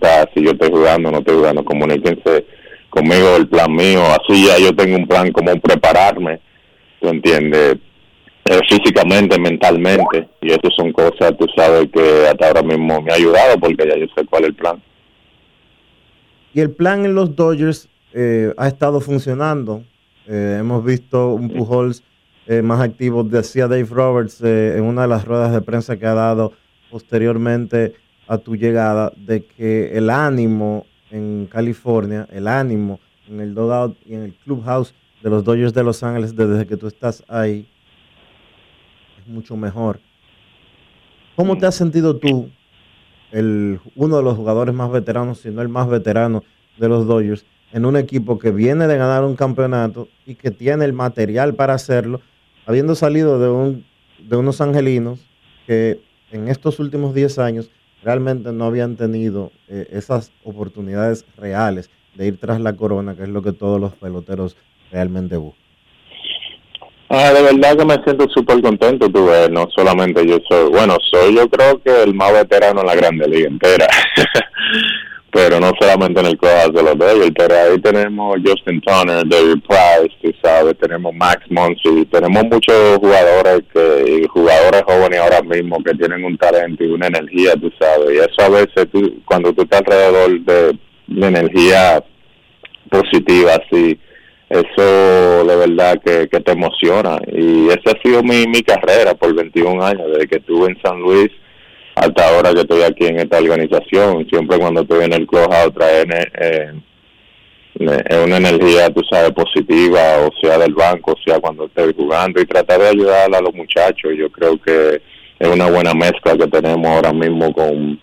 importa si yo estoy jugando o no estoy jugando, comuníquense conmigo el plan mío, así ya yo tengo un plan como prepararme, tú entiendes, eh, físicamente, mentalmente, y eso son cosas, tú sabes, que hasta ahora mismo me ha ayudado porque ya yo sé cuál es el plan. Y el plan en los Dodgers eh, ha estado funcionando. Eh, hemos visto un Pujols más activo, decía Dave Roberts en una de las ruedas de prensa que ha dado posteriormente a tu llegada, de que el ánimo en California, el ánimo en el dugout y en el clubhouse de los Dodgers de Los Ángeles desde que tú estás ahí es mucho mejor. ¿Cómo te has sentido tú, el, uno de los jugadores más veteranos, si no el más veterano de los Dodgers, en un equipo que viene de ganar un campeonato y que tiene el material para hacerlo, habiendo salido de, un, de unos angelinos que en estos últimos 10 años realmente no habían tenido eh, esas oportunidades reales de ir tras la corona, que es lo que todos los peloteros realmente buscan. Ah, de verdad que me siento súper contento, tú ves, no solamente yo soy, bueno, soy yo creo que el más veterano en la Grande Liga entera, pero no solamente en el cojas de los Dodgers, pero ahí tenemos Justin Turner, David Price, tú sabes, tenemos Max Monsi, tenemos muchos jugadores que, jugadores jóvenes ahora mismo que tienen un talento y una energía, tú sabes, y eso a veces tú, cuando tú estás alrededor de, de energía positiva, así, eso de verdad que, te emociona y esa ha sido mi, mi carrera por 21 años, desde que estuve en San Luis hasta ahora que estoy aquí en esta organización, siempre cuando estoy en el clubhouse trae eh, eh, una energía, tú sabes, positiva, o sea del banco, o sea cuando estoy jugando y tratar de ayudar a los muchachos, yo creo que es una buena mezcla que tenemos ahora mismo con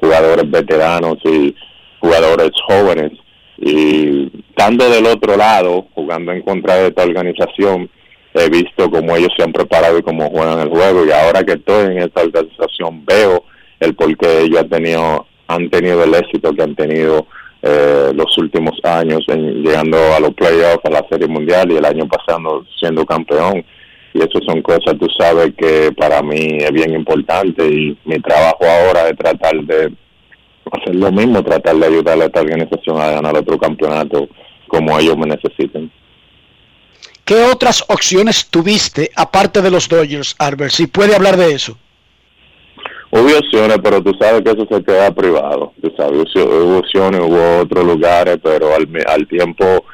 jugadores veteranos y jugadores jóvenes. Y estando del otro lado, jugando en contra de esta organización, he visto cómo ellos se han preparado y cómo juegan el juego. Y ahora que estoy en esta organización, veo el por qué ellos han tenido, han tenido el éxito que han tenido eh, los últimos años, en, llegando a los playoffs, a la Serie Mundial y el año pasado siendo campeón. Y eso son cosas, tú sabes, que para mí es bien importante. Y mi trabajo ahora es tratar de hacer lo mismo, tratar de ayudar a esta organización a ganar otro campeonato como ellos me necesiten. ¿Qué otras opciones tuviste aparte de los Dodgers, Albert? Si puede hablar de eso. Hubo opciones, pero tú sabes que eso se queda privado. Tú sabes, hubo opciones, hubo otros lugares, pero al, al tiempo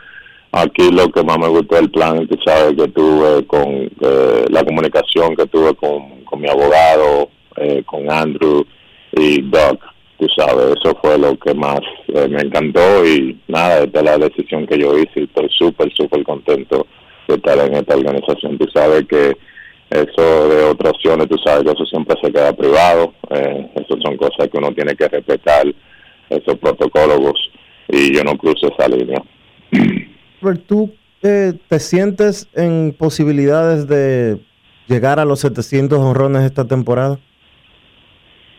aquí lo que más me gustó el plan, tú sabes, que tuve con eh, la comunicación que tuve con, con mi abogado, eh, con Andrew y Doug tú sabes, eso fue lo que más eh, me encantó y nada, esta es la decisión que yo hice y estoy súper, súper contento de estar en esta organización. Tú sabes que eso de otras opciones, tú sabes que eso siempre se queda privado, eh, eso son cosas que uno tiene que respetar, esos protocolos y yo no cruzo esa línea. ¿Tú eh, te sientes en posibilidades de llegar a los 700 honrones esta temporada?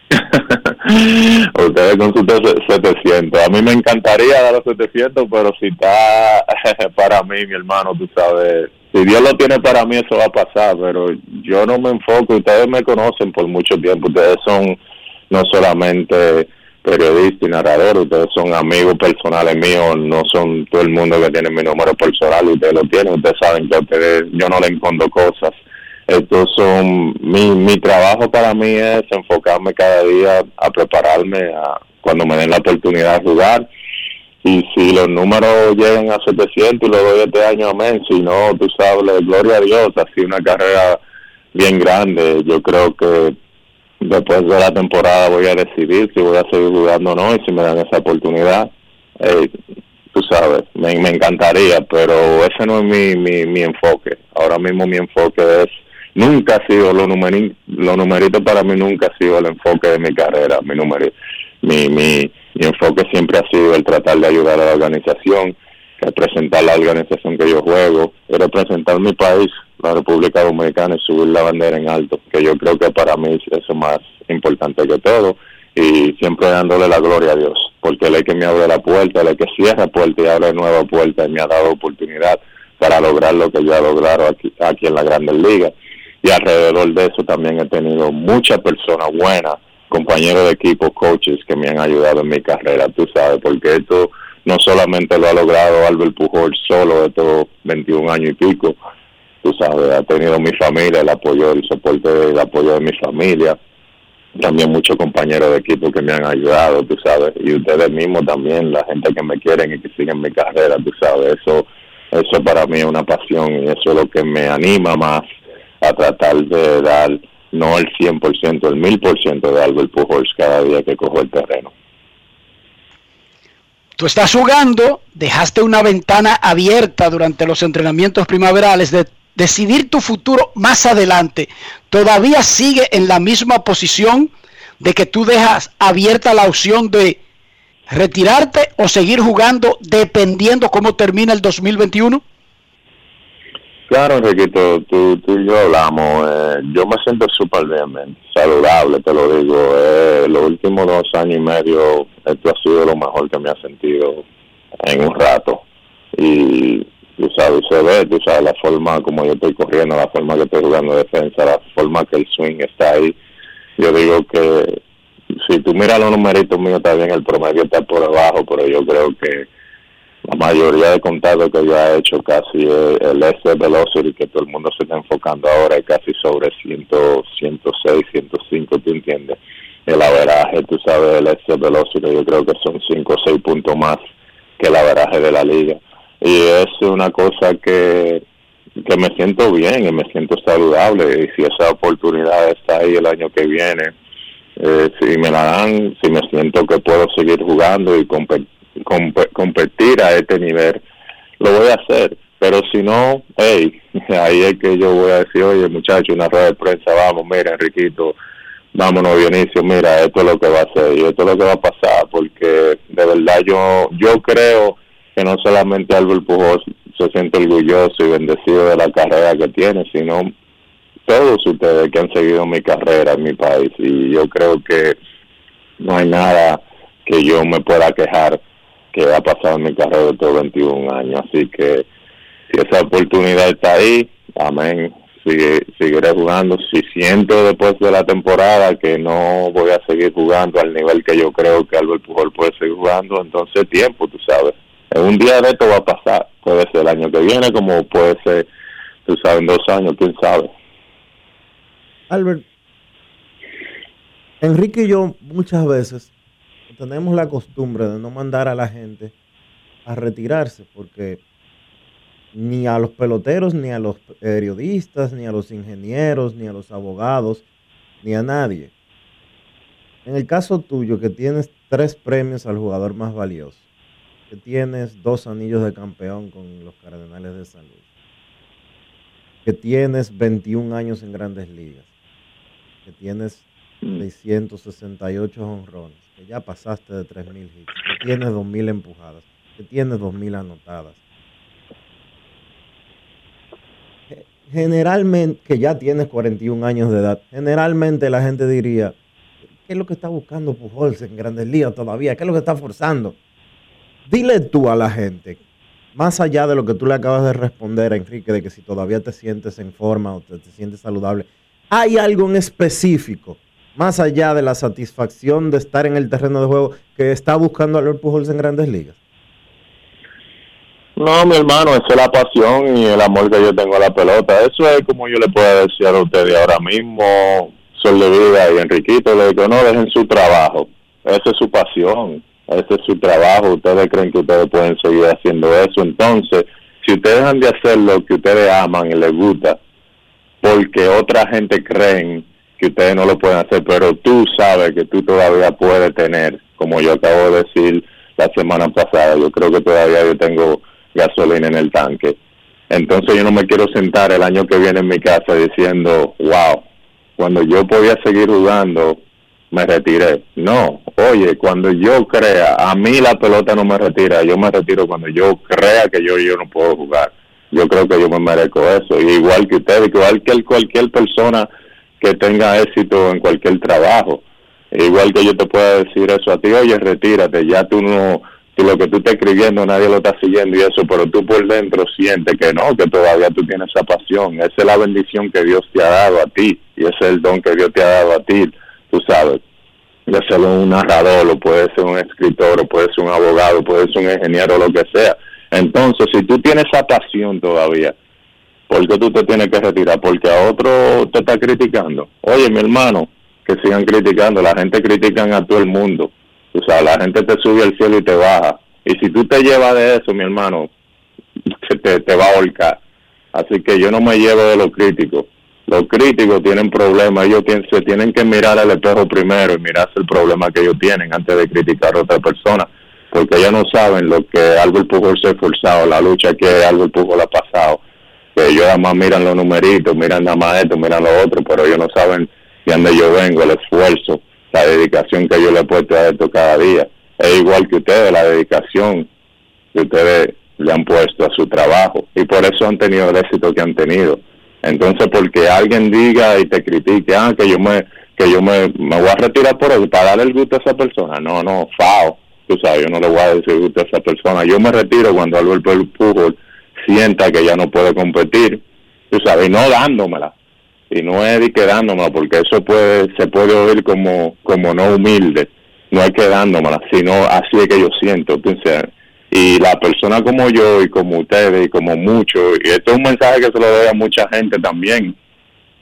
Ustedes con sus 700. A mí me encantaría dar los 700, pero si está para mí, mi hermano, tú sabes, si Dios lo tiene para mí, eso va a pasar, pero yo no me enfoco. Ustedes me conocen por mucho tiempo. Ustedes son no solamente periodistas y narradores, ustedes son amigos personales míos, no son todo el mundo que tiene mi número personal, ustedes lo tienen, ustedes saben que ustedes, yo no le encontro cosas son mi, mi trabajo para mí es enfocarme cada día a prepararme a cuando me den la oportunidad de jugar. Y si los números llegan a 700 y lo doy este año amén. Si no tú sabes gloria a Dios ha sido una carrera bien grande. Yo creo que después de la temporada voy a decidir si voy a seguir jugando o no y si me dan esa oportunidad eh, tú sabes me, me encantaría pero ese no es mi, mi, mi enfoque. Ahora mismo mi enfoque es nunca ha sido los numeritos, los numeritos para mí nunca ha sido el enfoque de mi carrera, mi número, mi, mi, mi enfoque siempre ha sido el tratar de ayudar a la organización, representar la organización que yo juego, representar mi país, la República Dominicana y subir la bandera en alto, que yo creo que para mí es eso más importante que todo y siempre dándole la gloria a Dios, porque Él es que me abre la puerta, Él es que cierra puerta y abre nueva puerta y me ha dado oportunidad para lograr lo que yo he logrado aquí, aquí en la Grandes Ligas y alrededor de eso también he tenido muchas personas buenas compañeros de equipo, coaches que me han ayudado en mi carrera, tú sabes, porque esto no solamente lo ha logrado Albert Pujol solo estos 21 años y pico, tú sabes, ha tenido mi familia, el apoyo, el soporte, el apoyo de mi familia, también muchos compañeros de equipo que me han ayudado, tú sabes, y ustedes mismos también, la gente que me quieren y que siguen mi carrera, tú sabes, eso, eso para mí es una pasión y eso es lo que me anima más a tratar de dar no el 100%, el 1000% de Albert Pujols cada día que cojo el terreno. Tú estás jugando, dejaste una ventana abierta durante los entrenamientos primaverales de decidir tu futuro más adelante. ¿Todavía sigue en la misma posición de que tú dejas abierta la opción de retirarte o seguir jugando dependiendo cómo termina el 2021? Claro, Enriquito, tú, tú y yo hablamos. Eh, yo me siento súper bien, saludable, te lo digo. Eh, los últimos dos años y medio, esto ha sido lo mejor que me ha sentido en un rato. Y tú sabes, se ve, tú sabes, la forma como yo estoy corriendo, la forma que estoy jugando defensa, la forma que el swing está ahí. Yo digo que si tú miras los numeritos míos, está el promedio está por abajo, pero yo creo que la mayoría de contactos que yo he hecho casi el S velocity que todo el mundo se está enfocando ahora es casi sobre 100, 106, 105, ¿tú entiendes? El averaje, tú sabes, el S velocity yo creo que son 5 o 6 puntos más que el averaje de la liga. Y es una cosa que, que me siento bien y me siento saludable y si esa oportunidad está ahí el año que viene, eh, si me la dan, si me siento que puedo seguir jugando y competir competir a este nivel, lo voy a hacer. Pero si no, hey, ahí es que yo voy a decir, oye muchacho, una rueda de prensa, vamos, mira Enriquito, vámonos Dionisio, mira, esto es lo que va a ser y esto es lo que va a pasar, porque de verdad yo yo creo que no solamente Albert Pujol se siente orgulloso y bendecido de la carrera que tiene, sino todos ustedes que han seguido mi carrera en mi país y yo creo que no hay nada que yo me pueda quejar que ha pasado en mi carrera de estos 21 años. Así que si esa oportunidad está ahí, amén, sigue, seguiré jugando. Si siento después de la temporada que no voy a seguir jugando al nivel que yo creo que Albert Pujol puede seguir jugando, entonces tiempo, tú sabes. En un día de esto va a pasar. Puede ser el año que viene, como puede ser, tú sabes, en dos años, quién sabe. Albert, Enrique y yo muchas veces tenemos la costumbre de no mandar a la gente a retirarse, porque ni a los peloteros, ni a los periodistas, ni a los ingenieros, ni a los abogados, ni a nadie. En el caso tuyo, que tienes tres premios al jugador más valioso, que tienes dos anillos de campeón con los Cardenales de San Luis, que tienes 21 años en grandes ligas, que tienes 668 honrones, que ya pasaste de 3.000 hits, que tienes 2.000 empujadas, que tienes 2.000 anotadas. Generalmente, que ya tienes 41 años de edad, generalmente la gente diría, ¿qué es lo que está buscando Pujols en Grandes Ligas todavía? ¿Qué es lo que está forzando? Dile tú a la gente, más allá de lo que tú le acabas de responder a Enrique, de que si todavía te sientes en forma o te, te sientes saludable, ¿hay algo en específico más allá de la satisfacción de estar en el terreno de juego que está buscando a los Pujols en grandes ligas? No, mi hermano, esa es la pasión y el amor que yo tengo a la pelota. Eso es como yo le puedo decir a ustedes ahora mismo, Sol de Vida y Enriquito, le digo, no dejen su trabajo. Esa es su pasión, ese es su trabajo. Ustedes creen que ustedes pueden seguir haciendo eso. Entonces, si ustedes dejan de hacer lo que ustedes aman y les gusta, porque otra gente creen que ustedes no lo pueden hacer, pero tú sabes que tú todavía puedes tener, como yo acabo de decir la semana pasada, yo creo que todavía yo tengo gasolina en el tanque. Entonces yo no me quiero sentar el año que viene en mi casa diciendo, wow, cuando yo podía seguir jugando, me retiré. No, oye, cuando yo crea, a mí la pelota no me retira, yo me retiro cuando yo crea que yo, yo no puedo jugar. Yo creo que yo me merezco eso, igual que usted, igual que cualquier persona que tenga éxito en cualquier trabajo. Igual que yo te pueda decir eso a ti, oye, retírate, ya tú no, tú lo que tú estás escribiendo nadie lo está siguiendo y eso, pero tú por dentro sientes que no, que todavía tú tienes esa pasión. Esa es la bendición que Dios te ha dado a ti y ese es el don que Dios te ha dado a ti, tú sabes. ya sea un narrador, o puede ser un escritor, o puede ser un abogado, puede ser un ingeniero, lo que sea. Entonces, si tú tienes esa pasión todavía, ¿por qué tú te tienes que retirar? Porque a otro te está criticando. Oye, mi hermano, que sigan criticando, la gente critica a todo el mundo. O sea, la gente te sube al cielo y te baja. Y si tú te llevas de eso, mi hermano, te, te va a volcar. Así que yo no me llevo de los críticos los críticos tienen problemas, ellos se tienen que mirar al espejo primero y mirarse el problema que ellos tienen antes de criticar a otra persona, porque ellos no saben lo que algo el Pujol se ha esforzado, la lucha que algo el Pujol ha pasado, ellos además miran los numeritos, miran nada más esto, miran lo otro, pero ellos no saben de dónde yo vengo, el esfuerzo, la dedicación que yo le he puesto a esto cada día. Es igual que ustedes, la dedicación que ustedes le han puesto a su trabajo y por eso han tenido el éxito que han tenido entonces, porque alguien diga y te critique, ah, que yo me que yo me, me voy a retirar por eso, para darle el gusto a esa persona. No, no, fao. Tú sabes, yo no le voy a decir gusto a esa persona. Yo me retiro cuando Alberto Pujol sienta que ya no puede competir, tú sabes, y no dándomela. Y no es quedándomela, porque eso puede se puede oír como, como no humilde. No hay que dándomela, sino así es que yo siento. Entonces, y la persona como yo y como ustedes y como muchos, y esto es un mensaje que se lo doy a mucha gente también,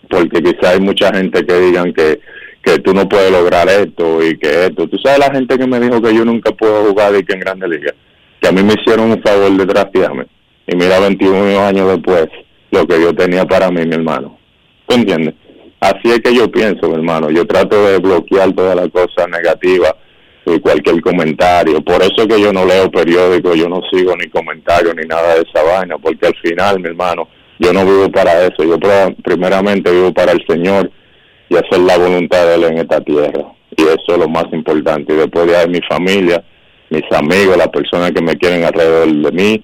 porque quizá hay mucha gente que digan que, que tú no puedes lograr esto y que esto. Tú sabes la gente que me dijo que yo nunca puedo jugar y que en Grande Liga, que a mí me hicieron un favor de draftearme. Y mira, 21 años después, lo que yo tenía para mí, mi hermano. ¿Tú entiendes? Así es que yo pienso, mi hermano. Yo trato de bloquear todas las cosas negativas y cualquier comentario. Por eso que yo no leo periódicos, yo no sigo ni comentarios ni nada de esa vaina, porque al final, mi hermano, yo no vivo para eso. Yo primeramente vivo para el Señor y hacer la voluntad de Él en esta tierra. Y eso es lo más importante. Y después de ahí mi familia, mis amigos, las personas que me quieren alrededor de mí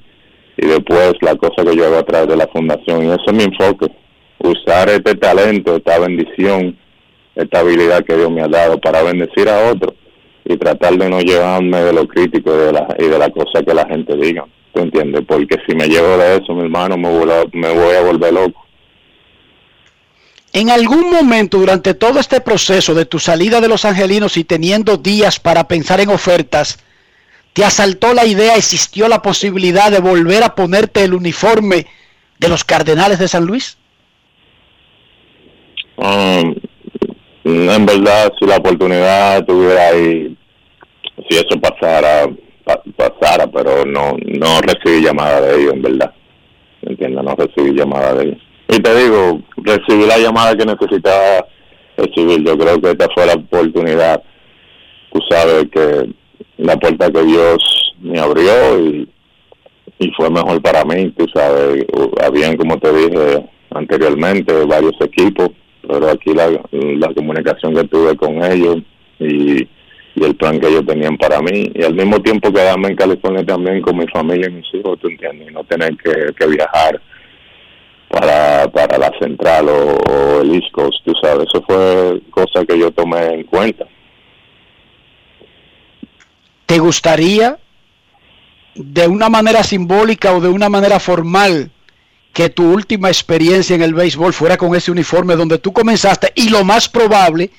y después la cosa que yo hago a de la fundación. Y ese es mi enfoque. Usar este talento, esta bendición, esta habilidad que Dios me ha dado para bendecir a otros y tratar de no llevarme de lo crítico y de la, y de la cosa que la gente diga. ¿Tú entiendes? Porque si me llevo de eso, mi hermano, me voy a volver loco. En algún momento durante todo este proceso de tu salida de los angelinos y teniendo días para pensar en ofertas, ¿te asaltó la idea, existió la posibilidad de volver a ponerte el uniforme de los Cardenales de San Luis? Um, en verdad, si la oportunidad estuviera ahí, si eso pasara, pasara, pero no no recibí llamada de ellos, en verdad. ¿Entiendes? No recibí llamada de ellos. Y te digo, recibí la llamada que necesitaba recibir. Yo creo que esta fue la oportunidad. Tú sabes que la puerta que Dios me abrió y, y fue mejor para mí. Tú sabes, habían, como te dije anteriormente, varios equipos pero aquí la, la comunicación que tuve con ellos y, el plan que ellos tenían para mí y al mismo tiempo quedarme en California también con mi familia y mis hijos, tú entiendes, y no tener que, viajar para, para la central o, el East Coast, tú sabes, eso fue cosa que yo tomé en cuenta. ¿Te gustaría de una manera simbólica o de una manera formal que tu última experiencia en el béisbol fuera con ese uniforme donde tú comenzaste y lo más probable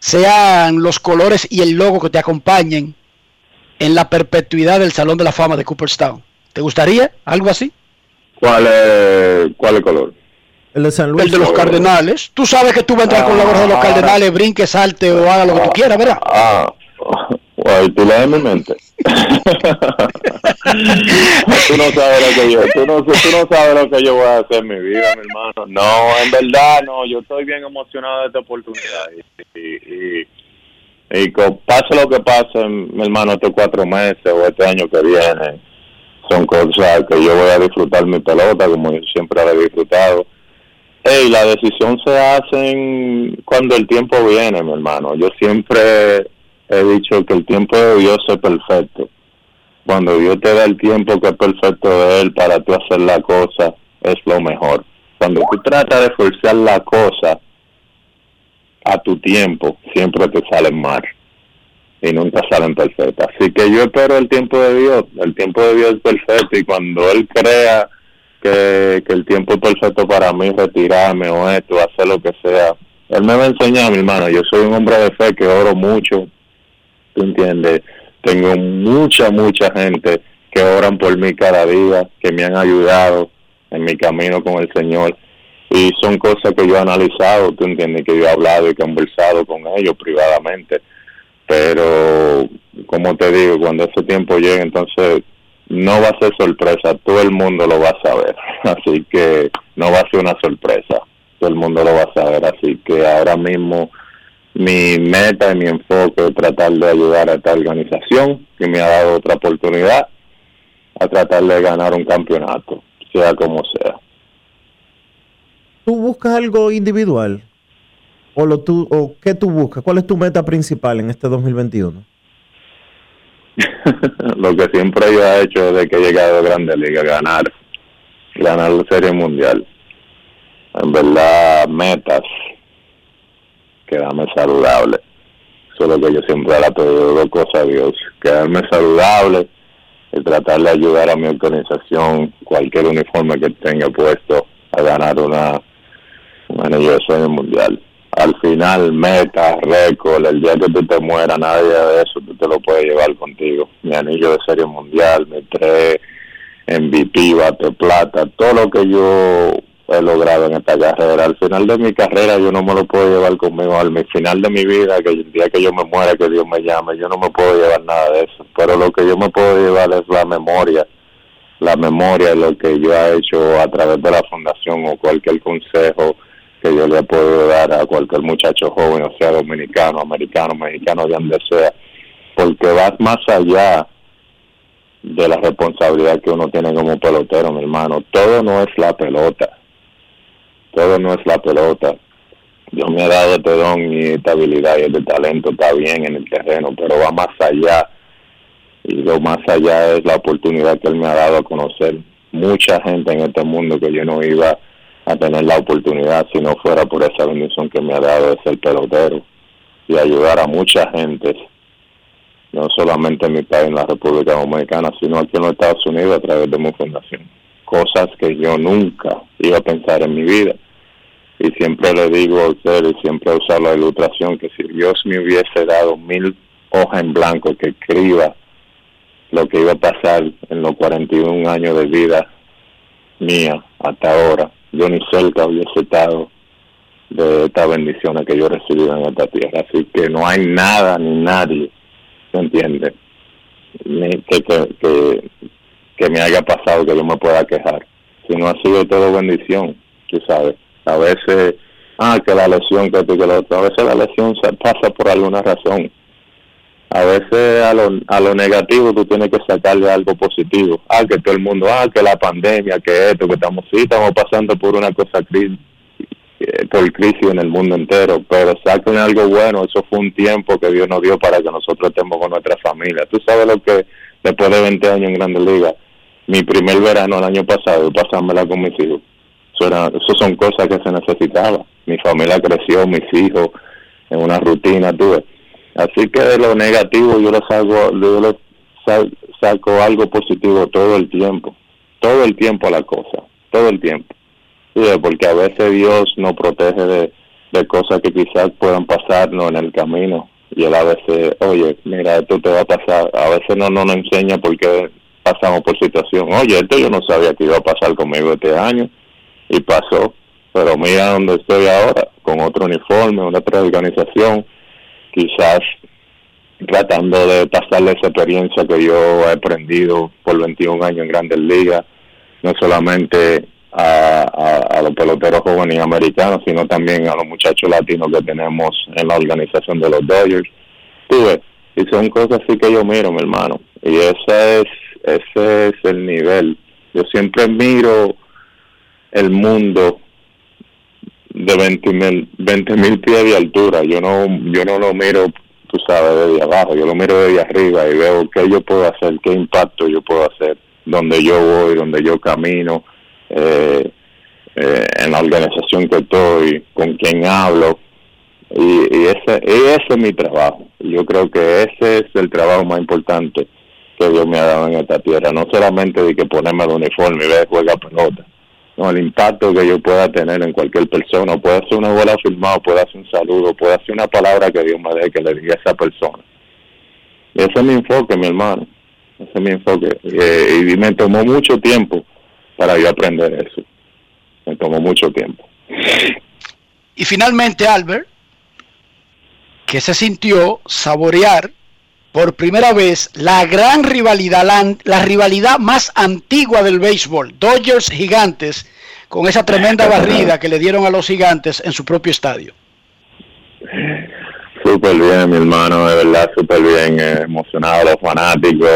sean los colores y el logo que te acompañen en la perpetuidad del Salón de la Fama de Cooperstown. ¿Te gustaría algo así? ¿Cuál es, cuál color? El de San Luis. El de los Cardenales. Tú sabes que tú vas a entrar con la gorra de los ah. Cardenales, brinque, salte o haga lo que tú quieras, ¿verdad? Ah, Bueno, tú lees mi mente. tú no sabes lo que yo, tú no, tú no sabes lo que yo voy a hacer en mi vida, mi hermano. No, en verdad, no, yo estoy bien emocionado de esta oportunidad. Y, y, y, pase lo que pase, mi hermano, estos cuatro meses o este año que viene, son cosas que yo voy a disfrutar mi pelota como yo siempre la he disfrutado. Hey, la decisión se hace cuando el tiempo viene, mi hermano. Yo siempre he dicho que el tiempo de Dios es perfecto. Cuando Dios te da el tiempo que es perfecto de Él para tú hacer la cosa, es lo mejor. Cuando tú tratas de forzar la cosa a tu tiempo, siempre te salen mal y nunca salen perfectas. Así que yo espero el tiempo de Dios. El tiempo de Dios es perfecto y cuando Él crea que, que el tiempo es perfecto para mí, retirarme o esto, hacer lo que sea, Él me va a enseñar, mi hermano. Yo soy un hombre de fe que oro mucho ¿tú entiendes? Tengo mucha, mucha gente que oran por mí cada día, que me han ayudado en mi camino con el Señor. Y son cosas que yo he analizado, tú entiendes, que yo he hablado y conversado con ellos privadamente. Pero, como te digo, cuando ese tiempo llegue, entonces no va a ser sorpresa, todo el mundo lo va a saber. Así que no va a ser una sorpresa, todo el mundo lo va a saber. Así que ahora mismo mi meta y mi enfoque es tratar de ayudar a esta organización que me ha dado otra oportunidad a tratar de ganar un campeonato, sea como sea. ¿Tú buscas algo individual? ¿O, lo tú, o qué tú buscas? ¿Cuál es tu meta principal en este 2021? lo que siempre yo he hecho desde que he llegado a Grande Liga, ganar, ganar la Serie Mundial. En verdad, metas, quedarme saludable. Eso es lo que yo siempre le pedido dos cosas a Dios, quedarme saludable y tratar de ayudar a mi organización, cualquier uniforme que tenga puesto, a ganar una, un anillo de sueño mundial. Al final, meta, récord, el día que tú te mueras, nadie de eso tú te lo puedes llevar contigo. Mi anillo de serie mundial, mi tres MVP, bate plata, todo lo que yo he logrado en esta carrera. Al final de mi carrera yo no me lo puedo llevar conmigo. Al final de mi vida, que el día que yo me muera, que Dios me llame, yo no me puedo llevar nada de eso. Pero lo que yo me puedo llevar es la memoria. La memoria de lo que yo he hecho a través de la fundación o cualquier consejo que yo le puedo dar a cualquier muchacho joven, o sea dominicano, americano, mexicano, de donde sea. Porque vas más allá de la responsabilidad que uno tiene como pelotero, mi hermano. Todo no es la pelota todo no es la pelota. Dios me ha dado este don y esta habilidad y este talento está bien en el terreno, pero va más allá. Y lo más allá es la oportunidad que Él me ha dado a conocer mucha gente en este mundo que yo no iba a tener la oportunidad si no fuera por esa bendición que me ha dado de ser pelotero y ayudar a mucha gente, no solamente en mi país, en la República Dominicana, sino aquí en los Estados Unidos a través de mi fundación. Cosas que yo nunca iba a pensar en mi vida y siempre le digo a ustedes, siempre uso la ilustración, que si Dios me hubiese dado mil hojas en blanco que escriba lo que iba a pasar en los 41 años de vida mía hasta ahora, yo ni cerca hubiese estado de estas bendiciones que yo he recibido en esta tierra. Así que no hay nada ni nadie, ¿se entiende? que, que, que me haya pasado que yo me pueda quejar. Si no ha sido todo bendición, tú sabes a veces, ah, que la lesión, que que lo. A veces la lesión pasa por alguna razón. A veces a lo, a lo negativo tú tienes que sacarle algo positivo. Ah, que todo el mundo, ah, que la pandemia, que esto, que estamos, sí, estamos pasando por una cosa crisis, eh, por crisis en el mundo entero, pero saquen algo bueno, eso fue un tiempo que Dios nos dio para que nosotros estemos con nuestra familia. Tú sabes lo que después de 20 años en Grandes Ligas, mi primer verano el año pasado, pasármela con mis hijos eso, son cosas que se necesitaban. Mi familia creció, mis hijos, en una rutina tuve. Así que de lo negativo yo lo saco, yo lo saco algo positivo todo el tiempo, todo el tiempo a la cosa, todo el tiempo. porque a veces Dios nos protege de, de cosas que quizás puedan pasarnos en el camino y él a veces, oye, mira, esto te va a pasar, a veces no, no nos enseña por qué pasamos por situación, oye, esto yo no sabía que iba a pasar conmigo este año, y pasó. Pero mira donde estoy ahora, con otro uniforme, una otra organización, quizás tratando de pasarle esa experiencia que yo he aprendido por 21 años en Grandes Ligas, no solamente a, los peloteros jóvenes americanos, sino también a los muchachos latinos que tenemos en la organización de los Dodgers. Tuve, y son cosas así que yo miro, mi hermano, y ese es, ese es el nivel. Yo siempre miro el mundo de 20 mil 20 mil pies de altura. Yo no, yo no lo miro, tú sabes, desde abajo, yo lo miro desde arriba y veo qué yo puedo hacer, qué impacto yo puedo hacer, donde yo voy, donde yo camino, eh, eh, en la organización que estoy, con quién hablo. Y, y ese, y ese es mi trabajo. Yo creo que ese es el trabajo más importante que Dios me ha dado en esta tierra. No solamente de que ponerme el uniforme y ver juega pelota no, el impacto que yo pueda tener en cualquier persona, puede ser una bola firmada, puede hacer un saludo, puede hacer una palabra que Dios me dé que le diga a esa persona. ese es mi enfoque, mi hermano. Ese es mi enfoque. Eh, y me tomó mucho tiempo para yo aprender eso. Me tomó mucho tiempo. Y finalmente, Albert, que se sintió saborear por primera vez la gran rivalidad, la, rivalidad más antigua del béisbol, Dodgers Gigantes, con esa tremenda barrida que le dieron a los Gigantes en su propio estadio. Súper bien, mi hermano, de verdad, súper bien, eh, emocionado, los fanáticos,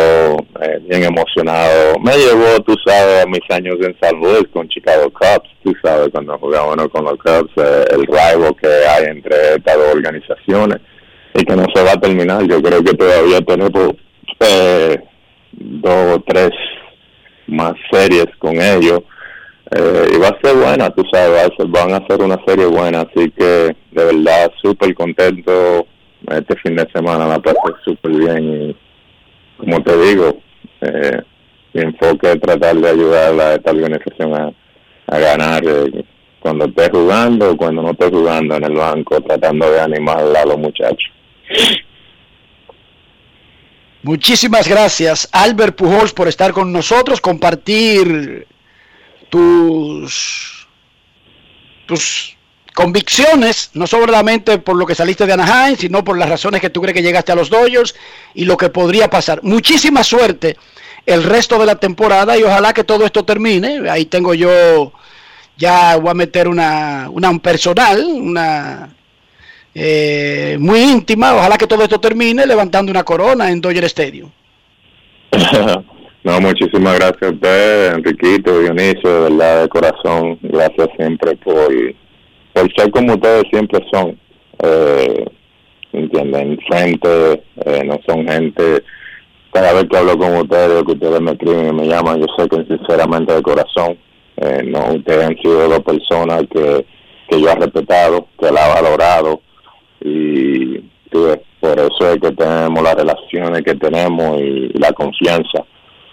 eh, bien emocionado. Me llevó, tú sabes, a mis años en San Luis con Chicago Cubs, tú sabes, cuando jugábamos con los Cubs, eh, el rival que hay entre estas dos organizaciones y que no se va a terminar. Yo creo que todavía tenemos dos o tres más series con ellos. y va a ser buena, tú sabes, van a ser una serie buena, así que de verdad súper contento este fin de semana, la pasé súper bien y como te digo, eh, mi enfoque es tratar de ayudar a esta organización a, ganar eh, cuando esté jugando o cuando no esté jugando en el banco, tratando de animar a los muchachos. Muchísimas gracias, Albert Pujols, por estar con nosotros, compartir tus, tus convicciones, no solamente por lo que saliste de Anaheim, sino por las razones que tú crees que llegaste a los Dodgers y lo que podría pasar. Muchísima suerte el resto de la temporada y ojalá que todo esto termine. Ahí tengo yo, ya voy a meter una, una un personal, una eh, muy íntima. Ojalá que todo esto termine levantando una corona en Dodger Stadium. no, muchísimas gracias a usted, Enriquito, Dionisio, de verdad, de corazón. Gracias siempre por por ser como ustedes siempre son, eh, ¿entienden? Frente, eh, no son gente, cada vez que hablo con ustedes, que ustedes me escriben y me llaman, yo sé que sinceramente de corazón, eh, no, ustedes han sido dos personas que, que yo he respetado, que la he valorado y por eso es que tenemos las relaciones que tenemos y, la confianza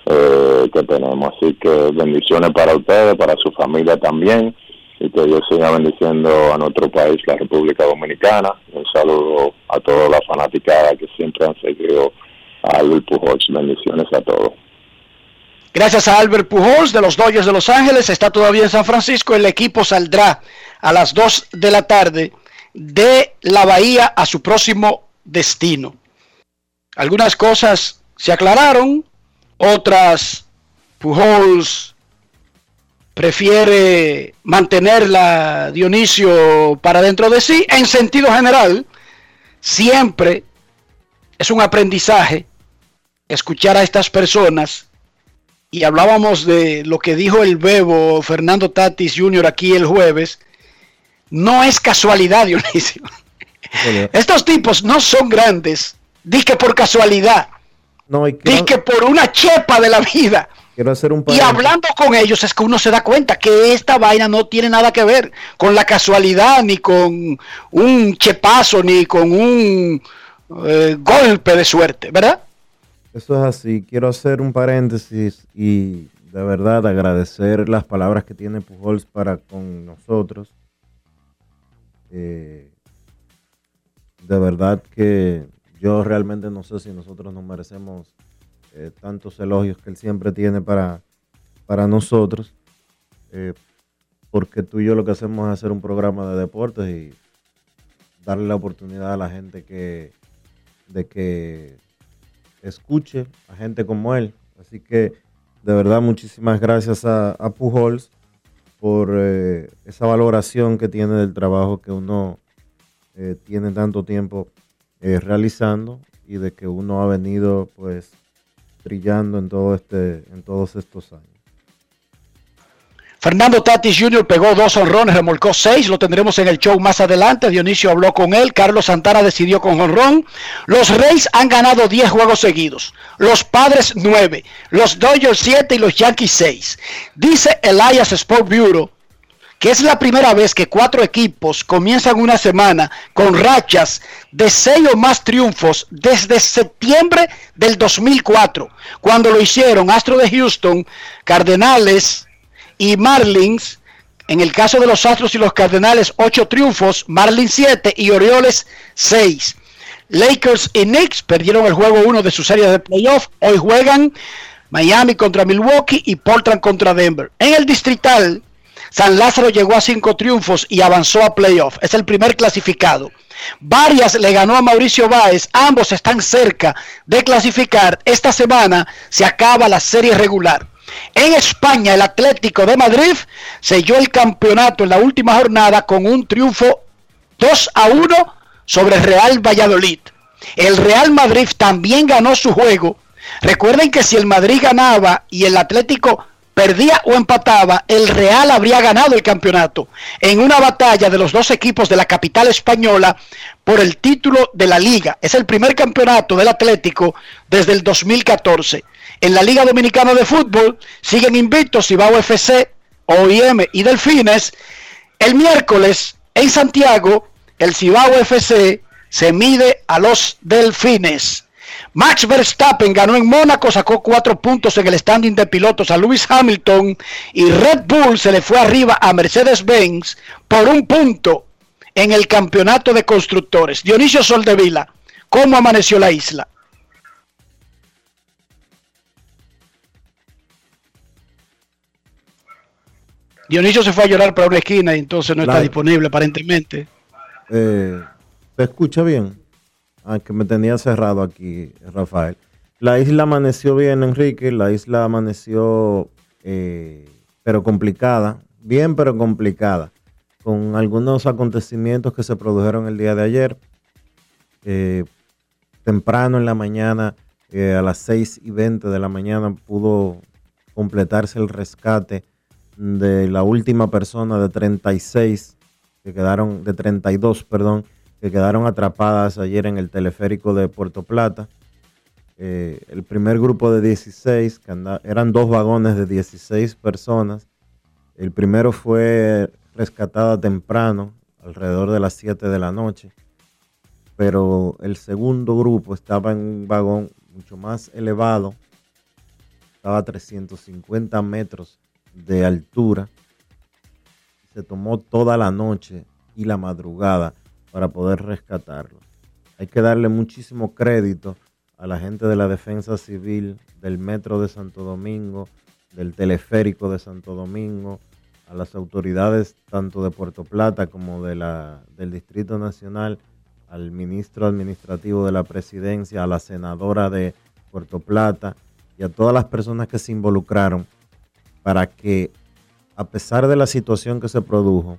eh, que tenemos. Así que bendiciones para ustedes, para su familia también y que Dios siga bendiciendo a nuestro país, la República Dominicana. Un saludo a toda la fanaticada que siempre han seguido a Albert Pujols. Bendiciones a todos. Gracias a Albert Pujols de los Dodgers de Los Ángeles, está todavía en San Francisco. El equipo saldrá a las 2 de la tarde de la bahía a su próximo destino. Algunas cosas se aclararon, otras Pujols prefiere mantenerla Dionisio para dentro de sí. En sentido general, siempre es un aprendizaje escuchar a estas personas. Y hablábamos de lo que dijo el bebo Fernando Tatis Jr. aquí el jueves. No es casualidad, Dionisio. Estos tipos no son grandes. Di que por casualidad. No, Di que por una chepa de la vida hacer un Y hablando con ellos es que uno se da cuenta que esta vaina no tiene nada que ver con la casualidad, ni con un chepazo, ni con un eh, golpe de suerte, ¿verdad? Eso es así. Quiero hacer un paréntesis y de verdad agradecer las palabras que tiene Pujols para con nosotros. Eh, de verdad que yo realmente no sé si nosotros nos merecemos eh, tantos elogios que él siempre tiene para, para nosotros, eh, porque tú y yo lo que hacemos es hacer un programa de deportes y darle la oportunidad a la gente que, de que escuche a gente como él. Así que de verdad muchísimas gracias a, Pujols por eh, esa valoración que tiene del trabajo que uno tiene tanto tiempo realizando y de que uno ha venido pues brillando en, todo este, en todos estos años. Fernando Tatis Jr. pegó dos honrones, remolcó seis, lo tendremos en el show más adelante. Dionisio habló con él, Carlos Santana decidió con honrón. Los Reyes han ganado 10 juegos seguidos, los Padres 9, los Dodgers 7 y los Yankees 6. Dice Elias Sport Bureau que es la primera vez que cuatro equipos comienzan una semana con rachas de seis o más triunfos desde septiembre del 2004, cuando lo hicieron Astros de Houston, Cardenales y Marlins. En el caso de los Astros y los Cardenales, ocho triunfos, Marlins siete y Orioles seis. Lakers y Knicks perdieron el juego 1 de su serie de playoff. Hoy juegan Miami contra Milwaukee y Portland contra Denver. En el distrital, San Lázaro llegó a cinco triunfos y avanzó a playoff. Es el primer clasificado. Varias le ganó a Mauricio Báez. Ambos están cerca de clasificar. Esta semana se acaba la serie regular. En España, el Atlético de Madrid selló el campeonato en la última jornada con un triunfo 2 a 1 sobre Real Valladolid. El Real Madrid también ganó su juego. Recuerden que si el Madrid ganaba y el Atlético perdía o empataba, el Real habría ganado el campeonato en una batalla de los dos equipos de la capital española por el título de la liga. Es el primer campeonato del Atlético desde el 2014. En la Liga Dominicana de Fútbol siguen invictos Cibao FC, OIM y Delfines. El miércoles en Santiago, el Cibao FC se mide a los Delfines. Max Verstappen ganó en Mónaco, sacó cuatro puntos en el standing de pilotos a Lewis Hamilton y Red Bull se le fue arriba a Mercedes-Benz por un punto en el campeonato de constructores. Dionisio Soldevila, ¿cómo amaneció la isla? Dionisio se fue a llorar para una esquina y entonces no está disponible aparentemente. Eh, ¿Se escucha bien? Aunque ah, me tenía cerrado aquí, Rafael. La isla amaneció bien, Enrique. La isla amaneció, eh, pero complicada. Bien, pero complicada. Con algunos acontecimientos que se produjeron el día de ayer. Eh, temprano en la mañana, a las 6 y 20 de la mañana, pudo completarse el rescate de la última persona de 36 que quedaron, de 32, perdón, que quedaron atrapadas ayer en el teleférico de Puerto Plata. Eh, el primer grupo de 16, que eran dos vagones de 16 personas. El primero fue rescatado temprano, alrededor de las 7 de la noche, pero el segundo grupo estaba en un vagón mucho más elevado, estaba a 350 metros de altura. Se tomó toda la noche y la madrugada para poder rescatarlos. Hay que darle muchísimo crédito a la gente de la Defensa Civil, del Metro de Santo Domingo, del Teleférico de Santo Domingo, a las autoridades tanto de Puerto Plata como de la, del Distrito Nacional, al ministro administrativo de la presidencia, a la senadora de Puerto Plata y a todas las personas que se involucraron para que, a pesar de la situación que se produjo,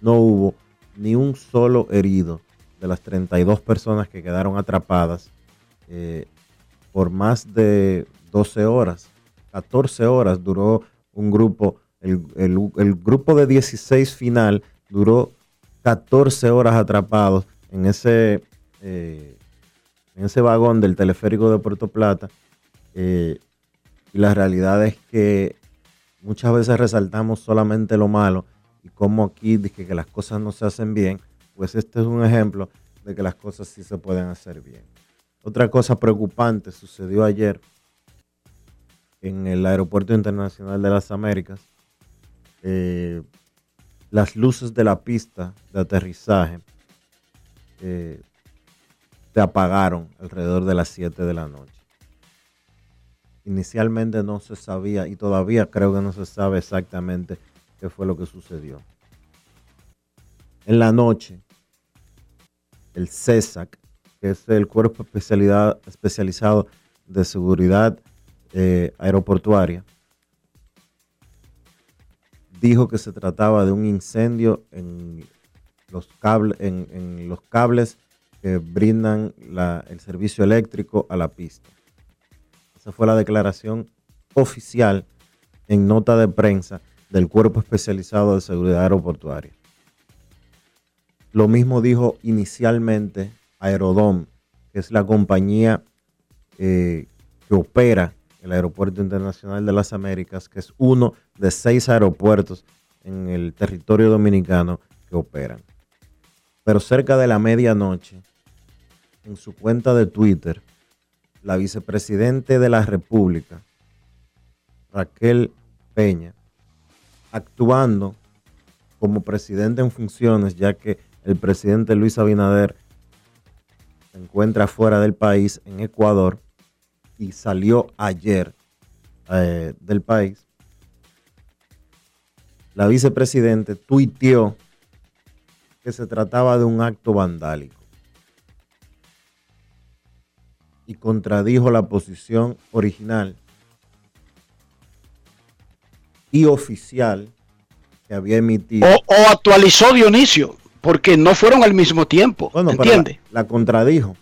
no hubo ni un solo herido de las 32 personas que quedaron atrapadas eh, por más de 12 horas. 14 horas duró un grupo, el, grupo de 16 final duró 14 horas atrapados en ese, eh, en ese vagón del teleférico de Puerto Plata. Eh, y la realidad es que muchas veces resaltamos solamente lo malo y como aquí dije que las cosas no se hacen bien, pues este es un ejemplo de que las cosas sí se pueden hacer bien. Otra cosa preocupante sucedió ayer en el Aeropuerto Internacional de las Américas. Eh, las luces de la pista de aterrizaje eh, se apagaron alrededor de las 7 de la noche inicialmente no se sabía y todavía creo que no se sabe exactamente qué fue lo que sucedió. En la noche, el CESAC, que es el cuerpo especializado de seguridad eh, aeroportuaria, dijo que se trataba de un incendio en, los cables que brindan el servicio eléctrico a la pista. Esa fue la declaración oficial en nota de prensa del Cuerpo Especializado de Seguridad Aeroportuaria. Lo mismo dijo inicialmente Aerodom, que es la compañía eh, que opera el Aeropuerto Internacional de las Américas, que es uno de seis aeropuertos en el territorio dominicano que operan. Pero cerca de la medianoche, en su cuenta de Twitter, la vicepresidente de la República, Raquel Peña, actuando como presidente en funciones, ya que el presidente Luis Abinader se encuentra fuera del país, en Ecuador, y salió ayer eh, del país. La vicepresidente tuiteó que se trataba de un acto vandálico y contradijo la posición original y oficial que había emitido. O, actualizó Dionisio, porque no fueron al mismo tiempo. Bueno, ¿Entiende? La, contradijo.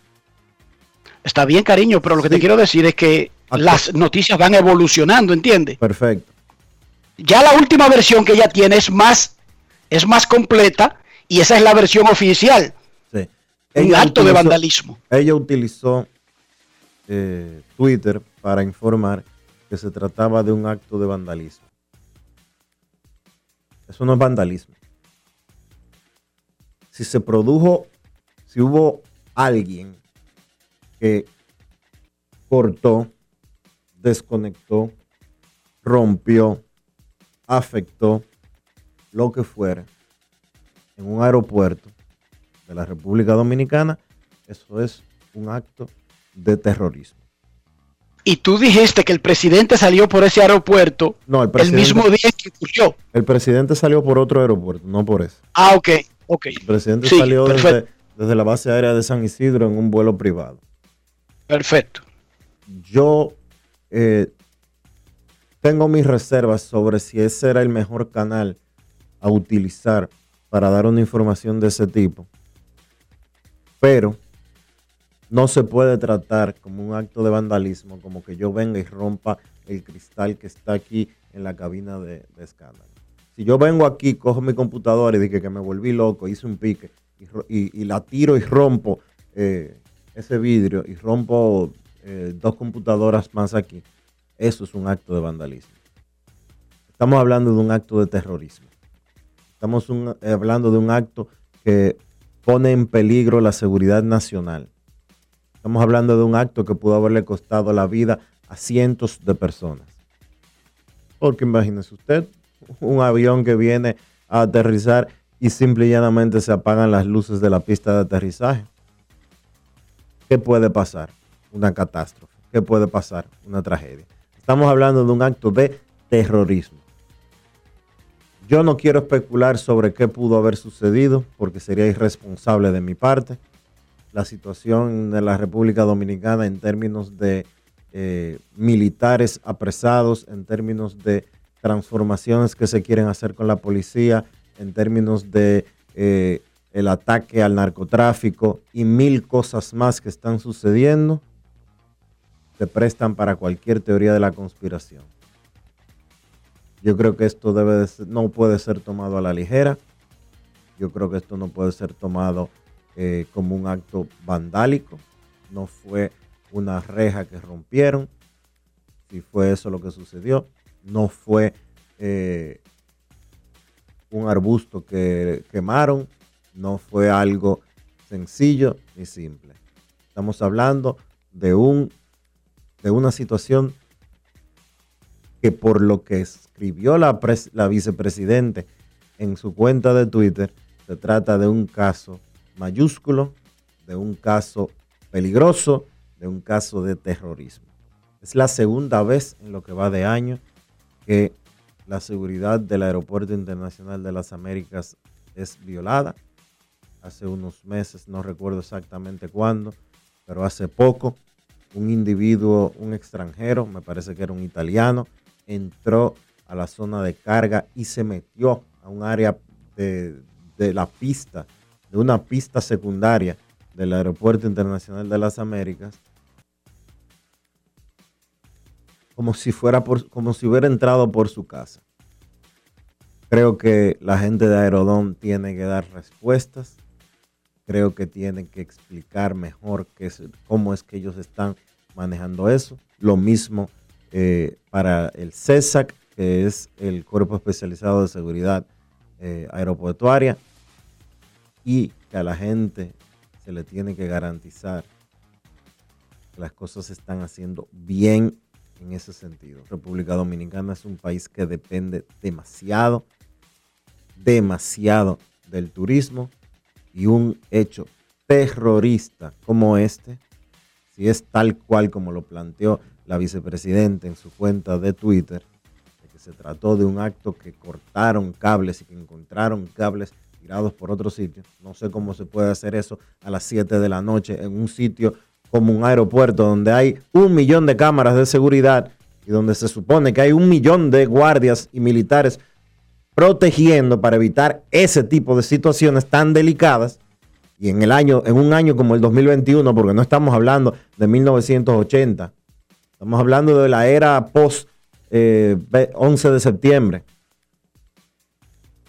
Está bien, cariño, pero lo que te quiero decir es que las noticias van evolucionando, ¿entiende? Perfecto. Ya la última versión que ella tiene es más, es más completa y esa es la versión oficial. Sí. Un acto de vandalismo. Ella utilizó eh, Twitter para informar que se trataba de un acto de vandalismo. Eso no es vandalismo. Si se produjo, si hubo alguien que cortó, desconectó, rompió, afectó, lo que fuera, en un aeropuerto de la República Dominicana, eso es un acto de terrorismo. Y tú dijiste que el presidente salió por ese aeropuerto no, el, mismo día que ocurrió. El presidente salió por otro aeropuerto, no por ese. Ah, ok, ok. El presidente salió desde, la base aérea de San Isidro en un vuelo privado. Perfecto. Yo eh, tengo mis reservas sobre si ese era el mejor canal a utilizar para dar una información de ese tipo. Pero no se puede tratar como un acto de vandalismo, como que yo venga y rompa el cristal que está aquí en la cabina de, escándalo. Si yo vengo aquí, cojo mi computadora y dije que me volví loco, hice un pique y, la tiro y rompo eh, ese vidrio y rompo eh, dos computadoras más aquí, eso es un acto de vandalismo. Estamos hablando de un acto de terrorismo. Estamos hablando de un acto que pone en peligro la seguridad nacional Estamos hablando de un acto que pudo haberle costado la vida a cientos de personas. Porque imagínese usted, un avión que viene a aterrizar y simple y llanamente se apagan las luces de la pista de aterrizaje. ¿Qué puede pasar? Una catástrofe. ¿Qué puede pasar? Una tragedia. Estamos hablando de un acto de terrorismo. Yo no quiero especular sobre qué pudo haber sucedido porque sería irresponsable de mi parte la situación de la República Dominicana en términos de eh, militares apresados, en términos de transformaciones que se quieren hacer con la policía, en términos de eh, el ataque al narcotráfico y mil cosas más que están sucediendo, se prestan para cualquier teoría de la conspiración. Yo creo que esto debe no puede ser tomado a la ligera. Yo creo que esto no puede ser tomado eh, como un acto vandálico, no fue una reja que rompieron, si fue eso lo que sucedió, no fue eh, un arbusto que quemaron, no fue algo sencillo ni simple. Estamos hablando de, un, de una situación que por lo que escribió la, la vicepresidente en su cuenta de Twitter, se trata de un caso mayúsculo de un caso peligroso, de un caso de terrorismo. Es la segunda vez en lo que va de año que la seguridad del Aeropuerto Internacional de las Américas es violada. Hace unos meses, no recuerdo exactamente cuándo, pero hace poco, un individuo, un extranjero, me parece que era un italiano, entró a la zona de carga y se metió a un área de, de la pista de una pista secundaria del Aeropuerto Internacional de las Américas, como si, fuera como si hubiera entrado por su casa. Creo que la gente de Aerodón tiene que dar respuestas. Creo que tienen que explicar mejor qué cómo es que ellos están manejando eso. Lo mismo eh, para el CESAC, que es el Cuerpo Especializado de Seguridad eh, Aeroportuaria y que a la gente se le tiene que garantizar que las cosas se están haciendo bien en ese sentido. República Dominicana es un país que depende demasiado, demasiado del turismo y un hecho terrorista como este, si es tal cual como lo planteó la vicepresidenta en su cuenta de Twitter, de que se trató de un acto que cortaron cables y que encontraron cables tirados por otro sitio. No sé cómo se puede hacer eso a las 7 de la noche en un sitio como un aeropuerto donde hay un millón de cámaras de seguridad y donde se supone que hay un millón de guardias y militares protegiendo para evitar ese tipo de situaciones tan delicadas. Y en el año, en un año como el 2021, porque no estamos hablando de 1980, estamos hablando de la era post 11 eh, de septiembre.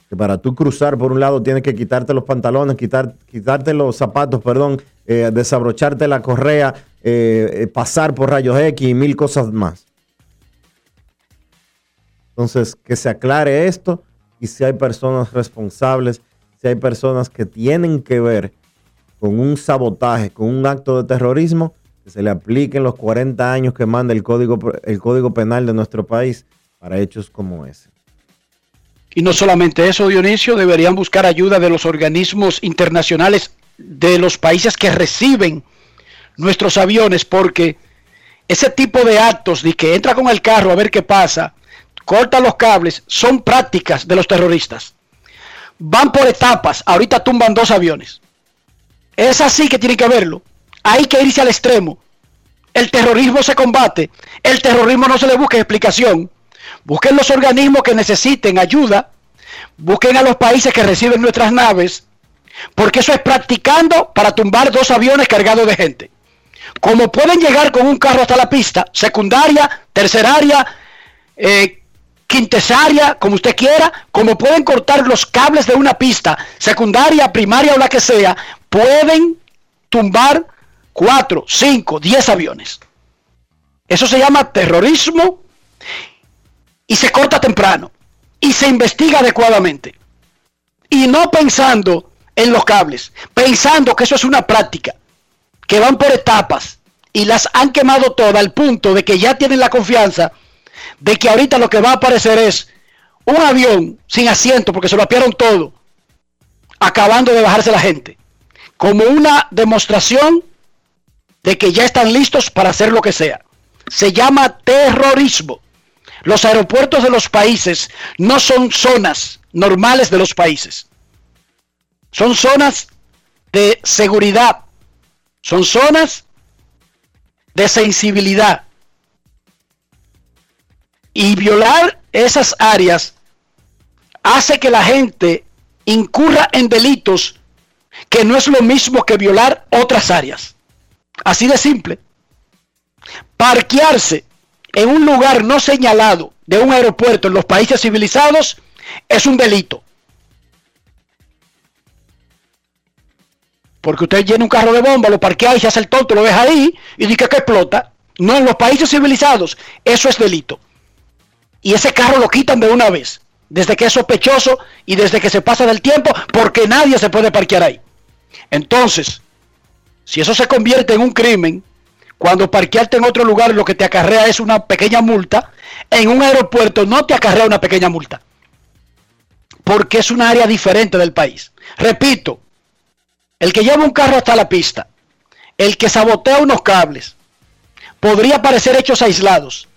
Que para tú cruzar por un lado tienes que quitarte los pantalones, quitar, quitarte los zapatos, perdón, eh, desabrocharte la correa, eh, pasar por rayos X y mil cosas más. Entonces, que se aclare esto y si hay personas responsables, si hay personas que tienen que ver con un sabotaje, con un acto de terrorismo, que se le apliquen los 40 años que manda el código, el código penal de nuestro país para hechos como ese. Y no solamente eso, Dionisio, deberían buscar ayuda de los organismos internacionales de los países que reciben nuestros aviones, porque ese tipo de actos de que entra con el carro a ver qué pasa, corta los cables, son prácticas de los terroristas. Van por etapas, ahorita tumban dos aviones. Es así que tienen que verlo. Hay que irse al extremo. El terrorismo se combate. El terrorismo no se le busca explicación. Busquen los organismos que necesiten ayuda. Busquen a los países que reciben nuestras naves. Porque eso es practicando para tumbar dos aviones cargados de gente. Como pueden llegar con un carro hasta la pista, secundaria, terceraria, eh, quintesaria, como usted quiera, como pueden cortar los cables de una pista, secundaria, primaria o la que sea, pueden tumbar cuatro, cinco, diez aviones. Eso se llama terrorismo y se corta temprano y se investiga adecuadamente. Y no pensando en los cables, pensando que eso es una práctica, que van por etapas y las han quemado todas al punto de que ya tienen la confianza de que ahorita lo que va a aparecer es un avión sin asiento porque se lo apiaron todo, acabando de bajarse la gente, como una demostración de que ya están listos para hacer lo que sea. Se llama terrorismo. Los aeropuertos de los países no son zonas normales de los países. Son zonas de seguridad. Son zonas de sensibilidad. Y violar esas áreas hace que la gente incurra en delitos que no es lo mismo que violar otras áreas. Así de simple. Parquearse en un lugar no señalado de un aeropuerto en los países civilizados es un delito. Porque usted llena un carro de bomba, lo parquea y se hace el tonto, lo deja ahí y dice que explota. No, en los países civilizados eso es delito y ese carro lo quitan de una vez, desde que es sospechoso y desde que se pasa del tiempo, porque nadie se puede parquear ahí. Entonces, si eso se convierte en un crimen, cuando parquearte en otro lugar lo que te acarrea es una pequeña multa, en un aeropuerto no te acarrea una pequeña multa, porque es un área diferente del país. Repito, el que lleva un carro hasta la pista, el que sabotea unos cables, podría parecer hechos aislados,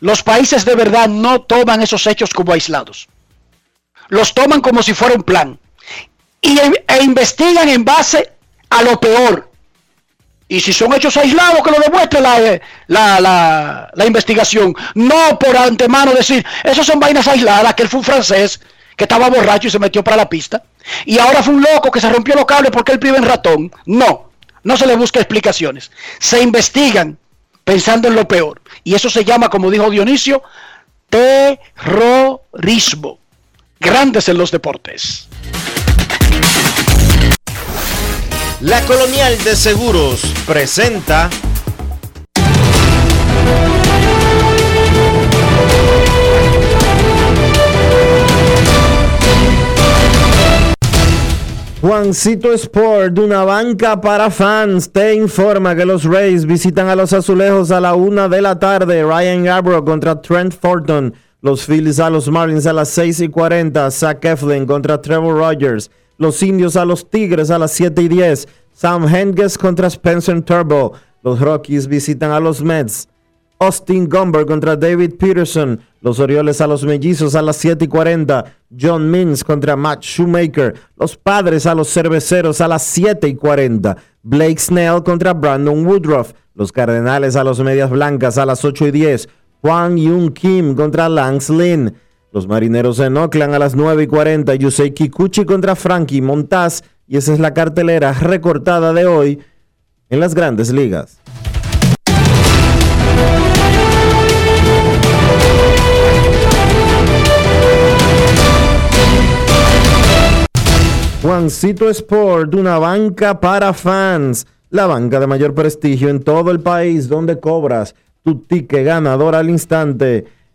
los países de verdad no toman esos hechos como aislados. Los toman como si fuera un plan. Y, e investigan en base a lo peor. Y si son hechos aislados, que lo demuestre la, la, la, investigación. No por antemano decir, esos son vainas aisladas, que él fue un francés que estaba borracho y se metió para la pista. Y ahora fue un loco que se rompió los cables porque él vive en ratón. No, no se le busca explicaciones. Se investigan pensando en lo peor. Y eso se llama, como dijo Dionisio, terrorismo. Grandes en los deportes. La Colonial de Seguros presenta Juancito Sport, una banca para fans, te informa que los Rays visitan a los azulejos a la una de la tarde. Ryan Gabbro contra Trent Forton. Los Phillies a los Marlins a las 6 y 40. Zach Eflin contra Trevor Rogers. Los Indios a los Tigres a las 7 y 10. Sam Henges contra Spencer Turbo. Los Rockies visitan a los Mets. Austin Gomber contra David Peterson. Los Orioles a los Mellizos a las 7 y 40. John Means contra Matt Shoemaker. Los Padres a los Cerveceros a las 7 y 40. Blake Snell contra Brandon Woodruff. Los Cardenales a los Medias Blancas a las 8 y 10. Juan Yun Kim contra Lance Lynn. Los Marineros en Oakland a las 9 y 40. Yusei Kikuchi contra Frankie Montaz. Y esa es la cartelera recortada de hoy en las grandes ligas. Juancito Sport, una banca para fans, la banca de mayor prestigio en todo el país donde cobras tu ticket ganador al instante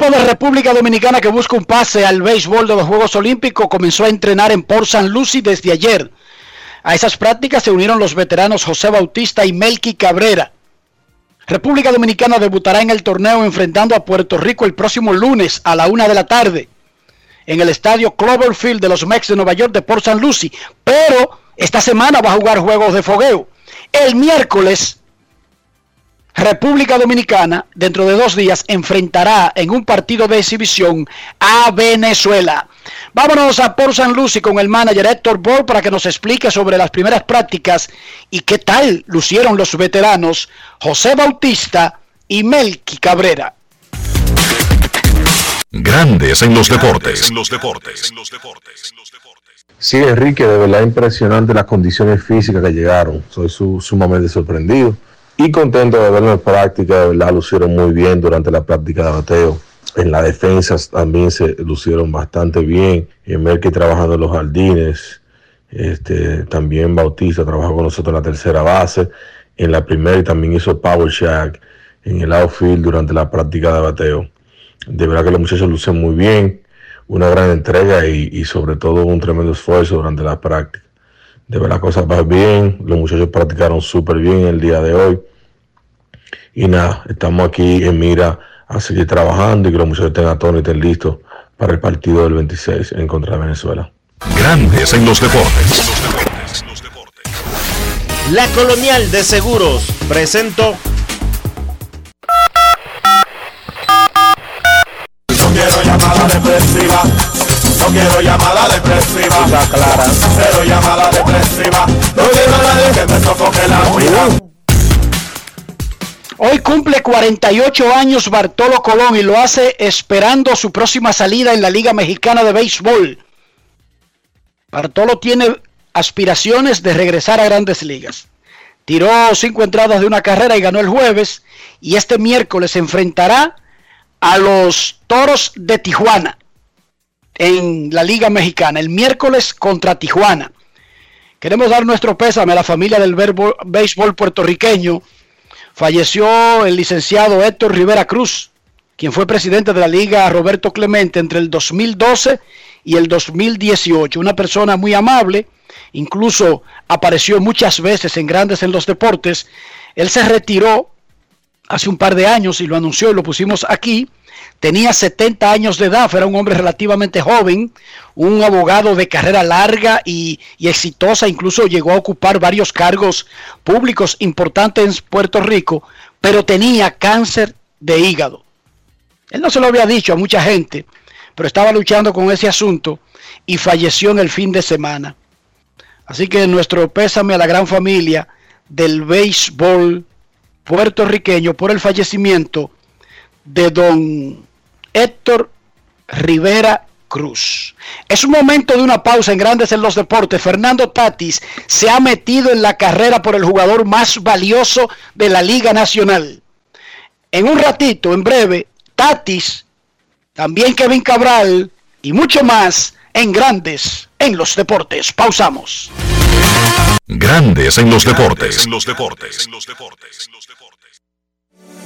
equipo de República Dominicana que busca un pase al béisbol de los Juegos Olímpicos comenzó a entrenar en Port St. Lucie desde ayer. A esas prácticas se unieron los veteranos José Bautista y Melqui Cabrera. República Dominicana debutará en el torneo enfrentando a Puerto Rico el próximo lunes a la una de la tarde en el estadio Cloverfield de los Mex de Nueva York de Port St. Lucie. Pero esta semana va a jugar juegos de fogueo. El miércoles República Dominicana, dentro de dos días, enfrentará en un partido de exhibición a Venezuela. Vámonos a Port San Lucie con el manager Héctor Ball para que nos explique sobre las primeras prácticas y qué tal lucieron los veteranos José Bautista y Melqui Cabrera. Grandes en los deportes. En los deportes. Sí, Enrique, de verdad impresionante las condiciones físicas que llegaron. Soy sumamente sorprendido y contento de verlo en práctica, de verdad lucieron muy bien durante la práctica de bateo. En la defensa también se lucieron bastante bien. En Merkel trabajando en los jardines. Este, también Bautista trabajó con nosotros en la tercera base. En la primera y también hizo Power Shack en el outfield durante la práctica de bateo. De verdad que los muchachos lucen muy bien. Una gran entrega y, y sobre todo un tremendo esfuerzo durante la práctica. De verdad, cosas van bien. Los muchachos practicaron súper bien el día de hoy. Y nada, estamos aquí en mira a seguir trabajando y que los muchachos estén atónitos y estén listos para el partido del 26 en contra de Venezuela. Grandes en los deportes. La Colonial de Seguros presentó. No quiero llamada depresiva. No quiero llamada depresiva. clara. Cero llamada depresiva. No quiero a nadie que me sofoque la vida. Hoy cumple 48 años Bartolo Colón y lo hace esperando su próxima salida en la Liga Mexicana de Béisbol. Bartolo tiene aspiraciones de regresar a grandes ligas. Tiró cinco entradas de una carrera y ganó el jueves. Y este miércoles se enfrentará a los Toros de Tijuana en la Liga Mexicana. El miércoles contra Tijuana. Queremos dar nuestro pésame a la familia del béisbol puertorriqueño falleció el licenciado Héctor Rivera Cruz, quien fue presidente de la Liga Roberto Clemente entre el 2012 y el 2018. Una persona muy amable, incluso apareció muchas veces en Grandes en los Deportes. Él se retiró hace un par de años y lo anunció y lo pusimos aquí Tenía 70 años de edad, era un hombre relativamente joven, un abogado de carrera larga y, exitosa, incluso llegó a ocupar varios cargos públicos importantes en Puerto Rico, pero tenía cáncer de hígado. Él no se lo había dicho a mucha gente, pero estaba luchando con ese asunto y falleció en el fin de semana. Así que nuestro pésame a la gran familia del béisbol puertorriqueño por el fallecimiento de don Héctor Rivera Cruz. Es un momento de una pausa en Grandes en los Deportes. Fernando Tatis se ha metido en la carrera por el jugador más valioso de la Liga Nacional. En un ratito, en breve, Tatis, también Kevin Cabral y mucho más en Grandes en los Deportes. Pausamos. Grandes en los deportes. En los deportes.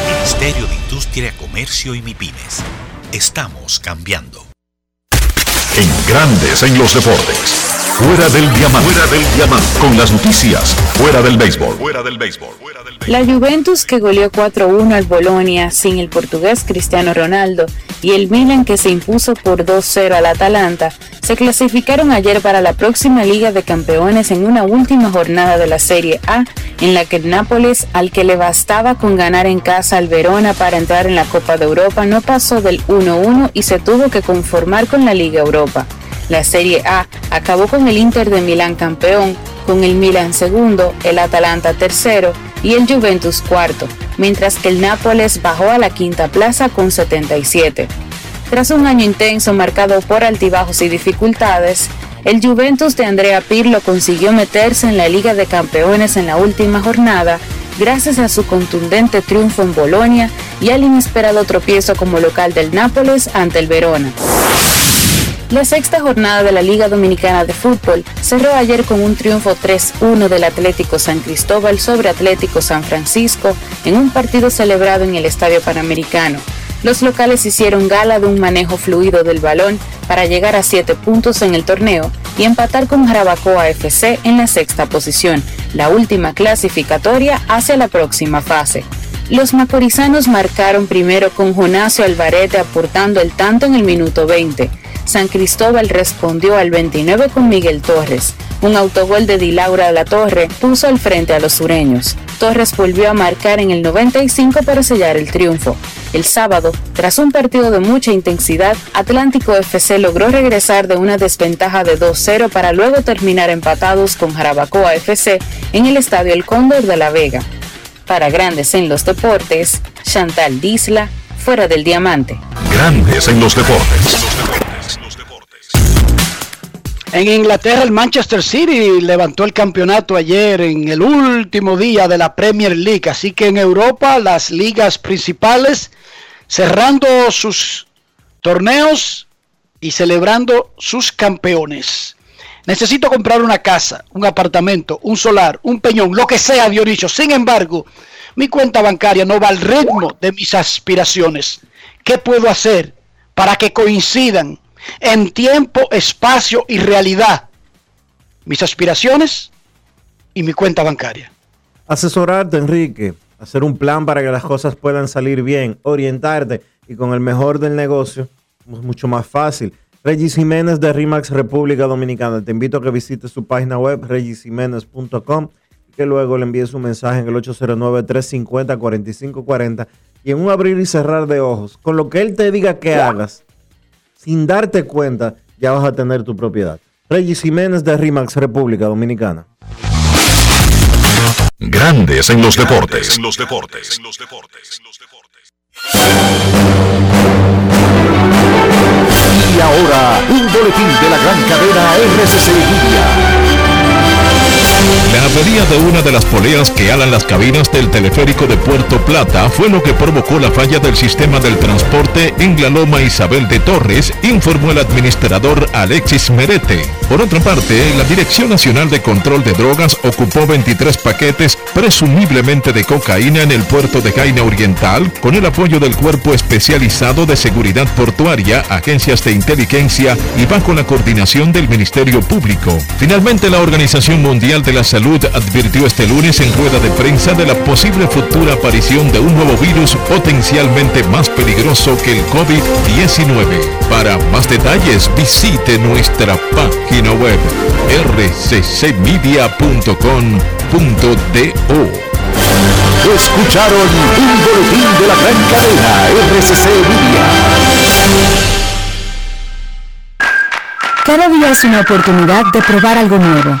Ministerio de Industria, Comercio y MIPIMES. Estamos cambiando. En Grandes en los deportes. Fuera del diamante. Fuera del diamante. Con las noticias. Fuera del béisbol. Fuera del béisbol. La Juventus que goleó 4-1 al Bolonia sin el portugués Cristiano Ronaldo y el Milan que se impuso por 2-0 al Atalanta se clasificaron ayer para la próxima Liga de Campeones en una última jornada de la Serie A en la que el Nápoles, al que le bastaba con ganar en casa al Verona para entrar en la Copa de Europa, no pasó del 1-1 y se tuvo que conformar con la Liga Europa. La Serie A acabó con el Inter de Milán campeón, con el Milan segundo, el Atalanta tercero y el Juventus cuarto, mientras que el Nápoles bajó a la quinta plaza con 77. Tras un año intenso marcado por altibajos y dificultades, el Juventus de Andrea Pirlo consiguió meterse en la Liga de Campeones en la última jornada gracias a su contundente triunfo en Bolonia y al inesperado tropiezo como local del Nápoles ante el Verona. La sexta jornada de la Liga Dominicana de Fútbol cerró ayer con un triunfo 3-1 del Atlético San Cristóbal sobre Atlético San Francisco en un partido celebrado en el Estadio Panamericano. Los locales hicieron gala de un manejo fluido del balón para llegar a 7 puntos en el torneo y empatar con Jarabacoa FC en la sexta posición, la última clasificatoria hacia la próxima fase. Los macorizanos marcaron primero con Jonasio Alvarete aportando el tanto en el minuto 20. San Cristóbal respondió al 29 con Miguel Torres. Un autogol de Dilaura de la Torre puso al frente a los sureños. Torres volvió a marcar en el 95 para sellar el triunfo. El sábado, tras un partido de mucha intensidad, Atlántico FC logró regresar de una desventaja de 2-0 para luego terminar empatados con Jarabacoa FC en el Estadio El Cóndor de La Vega. Para Grandes en los Deportes, Chantal Disla, fuera del diamante. Grandes en los deportes. En Inglaterra, el Manchester City levantó el campeonato ayer en el último día de la Premier League. Así que en Europa, las ligas principales cerrando sus torneos y celebrando sus campeones. Necesito comprar una casa, un apartamento, un solar, un peñón, lo que sea, Dionisio. Sin embargo, mi cuenta bancaria no va al ritmo de mis aspiraciones. ¿Qué puedo hacer para que coincidan en tiempo, espacio y realidad mis aspiraciones y mi cuenta bancaria? asesorarte, Enrique, hacer un plan para que las cosas puedan salir bien, orientarte y con el mejor del negocio es mucho más fácil. Regis Jiménez de RIMAX República Dominicana. Te invito a que visites su página web regisjiménez.com y que luego le envíes un mensaje en el 809-350-4540 y en un abrir y cerrar de ojos, con lo que él te diga que hagas, sin darte cuenta, ya vas a tener tu propiedad. Regis Jiménez de RIMAX República Dominicana. Grandes en los deportes. En los deportes. En los deportes. Y ahora, un boletín de la gran cadena RCC Libia. La avería de una de las poleas que alan las cabinas del teleférico de Puerto Plata fue lo que provocó la falla del sistema del transporte en la Loma Isabel de Torres, informó el administrador Alexis Merete. Por otra parte, la Dirección Nacional de Control de Drogas ocupó 23 paquetes presumiblemente de cocaína en el puerto de Jaina Oriental con el apoyo del Cuerpo Especializado de Seguridad Portuaria, agencias de inteligencia y bajo la coordinación del Ministerio Público. Finalmente, la Organización Mundial de la Salud advirtió este lunes en rueda de prensa de la posible futura aparición de un nuevo virus potencialmente más peligroso que el COVID-19. Para más detalles visite nuestra página web rccmedia.com.do. Escucharon un boletín de la gran cadena RCC Media. Cada día es una oportunidad de probar algo nuevo.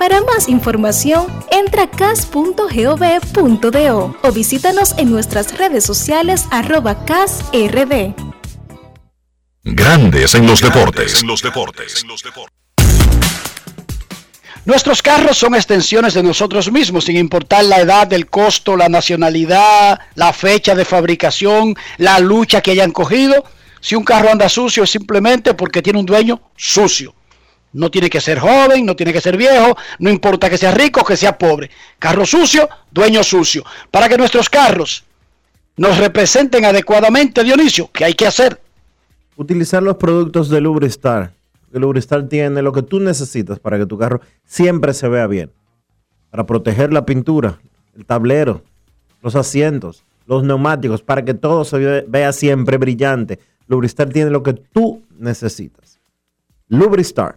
Para más información, entra a cas.gov.do o visítanos en nuestras redes sociales arroba casrd. Grandes en los deportes. En los deportes. Nuestros carros son extensiones de nosotros mismos, sin importar la edad, el costo, la nacionalidad, la fecha de fabricación, la lucha que hayan cogido. Si un carro anda sucio es simplemente porque tiene un dueño sucio. No tiene que ser joven, no tiene que ser viejo, no importa que sea rico que sea pobre. Carro sucio, dueño sucio. Para que nuestros carros nos representen adecuadamente, Dionisio, ¿qué hay que hacer? Utilizar los productos de Lubristar. El Lubristar tiene lo que tú necesitas para que tu carro siempre se vea bien. Para proteger la pintura, el tablero, los asientos, los neumáticos, para que todo se ve- vea siempre brillante. Lubristar tiene lo que tú necesitas. Lubristar,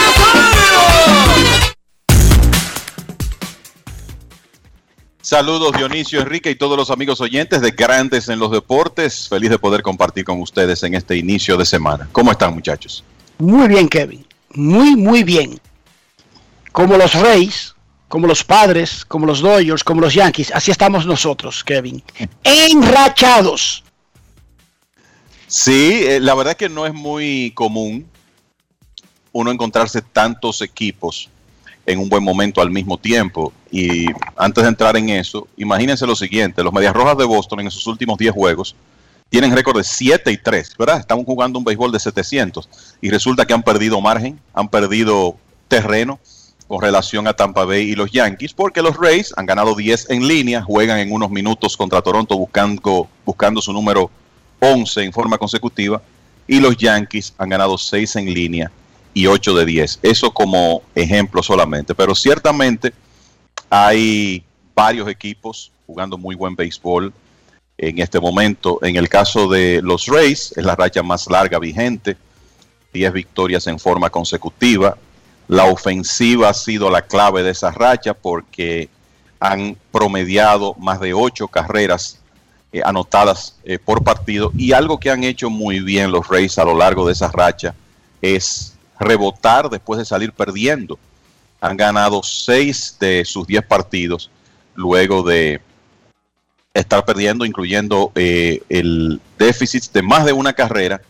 Saludos Dionisio, Enrique y todos los amigos oyentes de Grandes en los Deportes. Feliz de poder compartir con ustedes en este inicio de semana. ¿Cómo están muchachos? Muy bien, Kevin. Muy, muy bien. Como los Reyes, como los Padres, como los Dodgers, como los Yankees, así estamos nosotros, Kevin. Enrachados. Sí, eh, la verdad que no es muy común uno encontrarse tantos equipos en un buen momento al mismo tiempo. Y antes de entrar en eso, imagínense lo siguiente, los Medias Rojas de Boston en sus últimos 10 juegos tienen récord de 7 y 3, ¿verdad? Están jugando un béisbol de 700 y resulta que han perdido margen, han perdido terreno con relación a Tampa Bay y los Yankees, porque los Rays han ganado 10 en línea, juegan en unos minutos contra Toronto buscando, buscando su número 11 en forma consecutiva, y los Yankees han ganado 6 en línea y 8 de 10. Eso como ejemplo solamente, pero ciertamente hay varios equipos jugando muy buen béisbol en este momento. En el caso de los Rays, es la racha más larga vigente, 10 victorias en forma consecutiva. La ofensiva ha sido la clave de esa racha porque han promediado más de 8 carreras eh, anotadas eh, por partido y algo que han hecho muy bien los Rays a lo largo de esa racha es rebotar después de salir perdiendo. Han ganado 6 de sus 10 partidos luego de estar perdiendo, incluyendo eh, el déficit de más de una carrera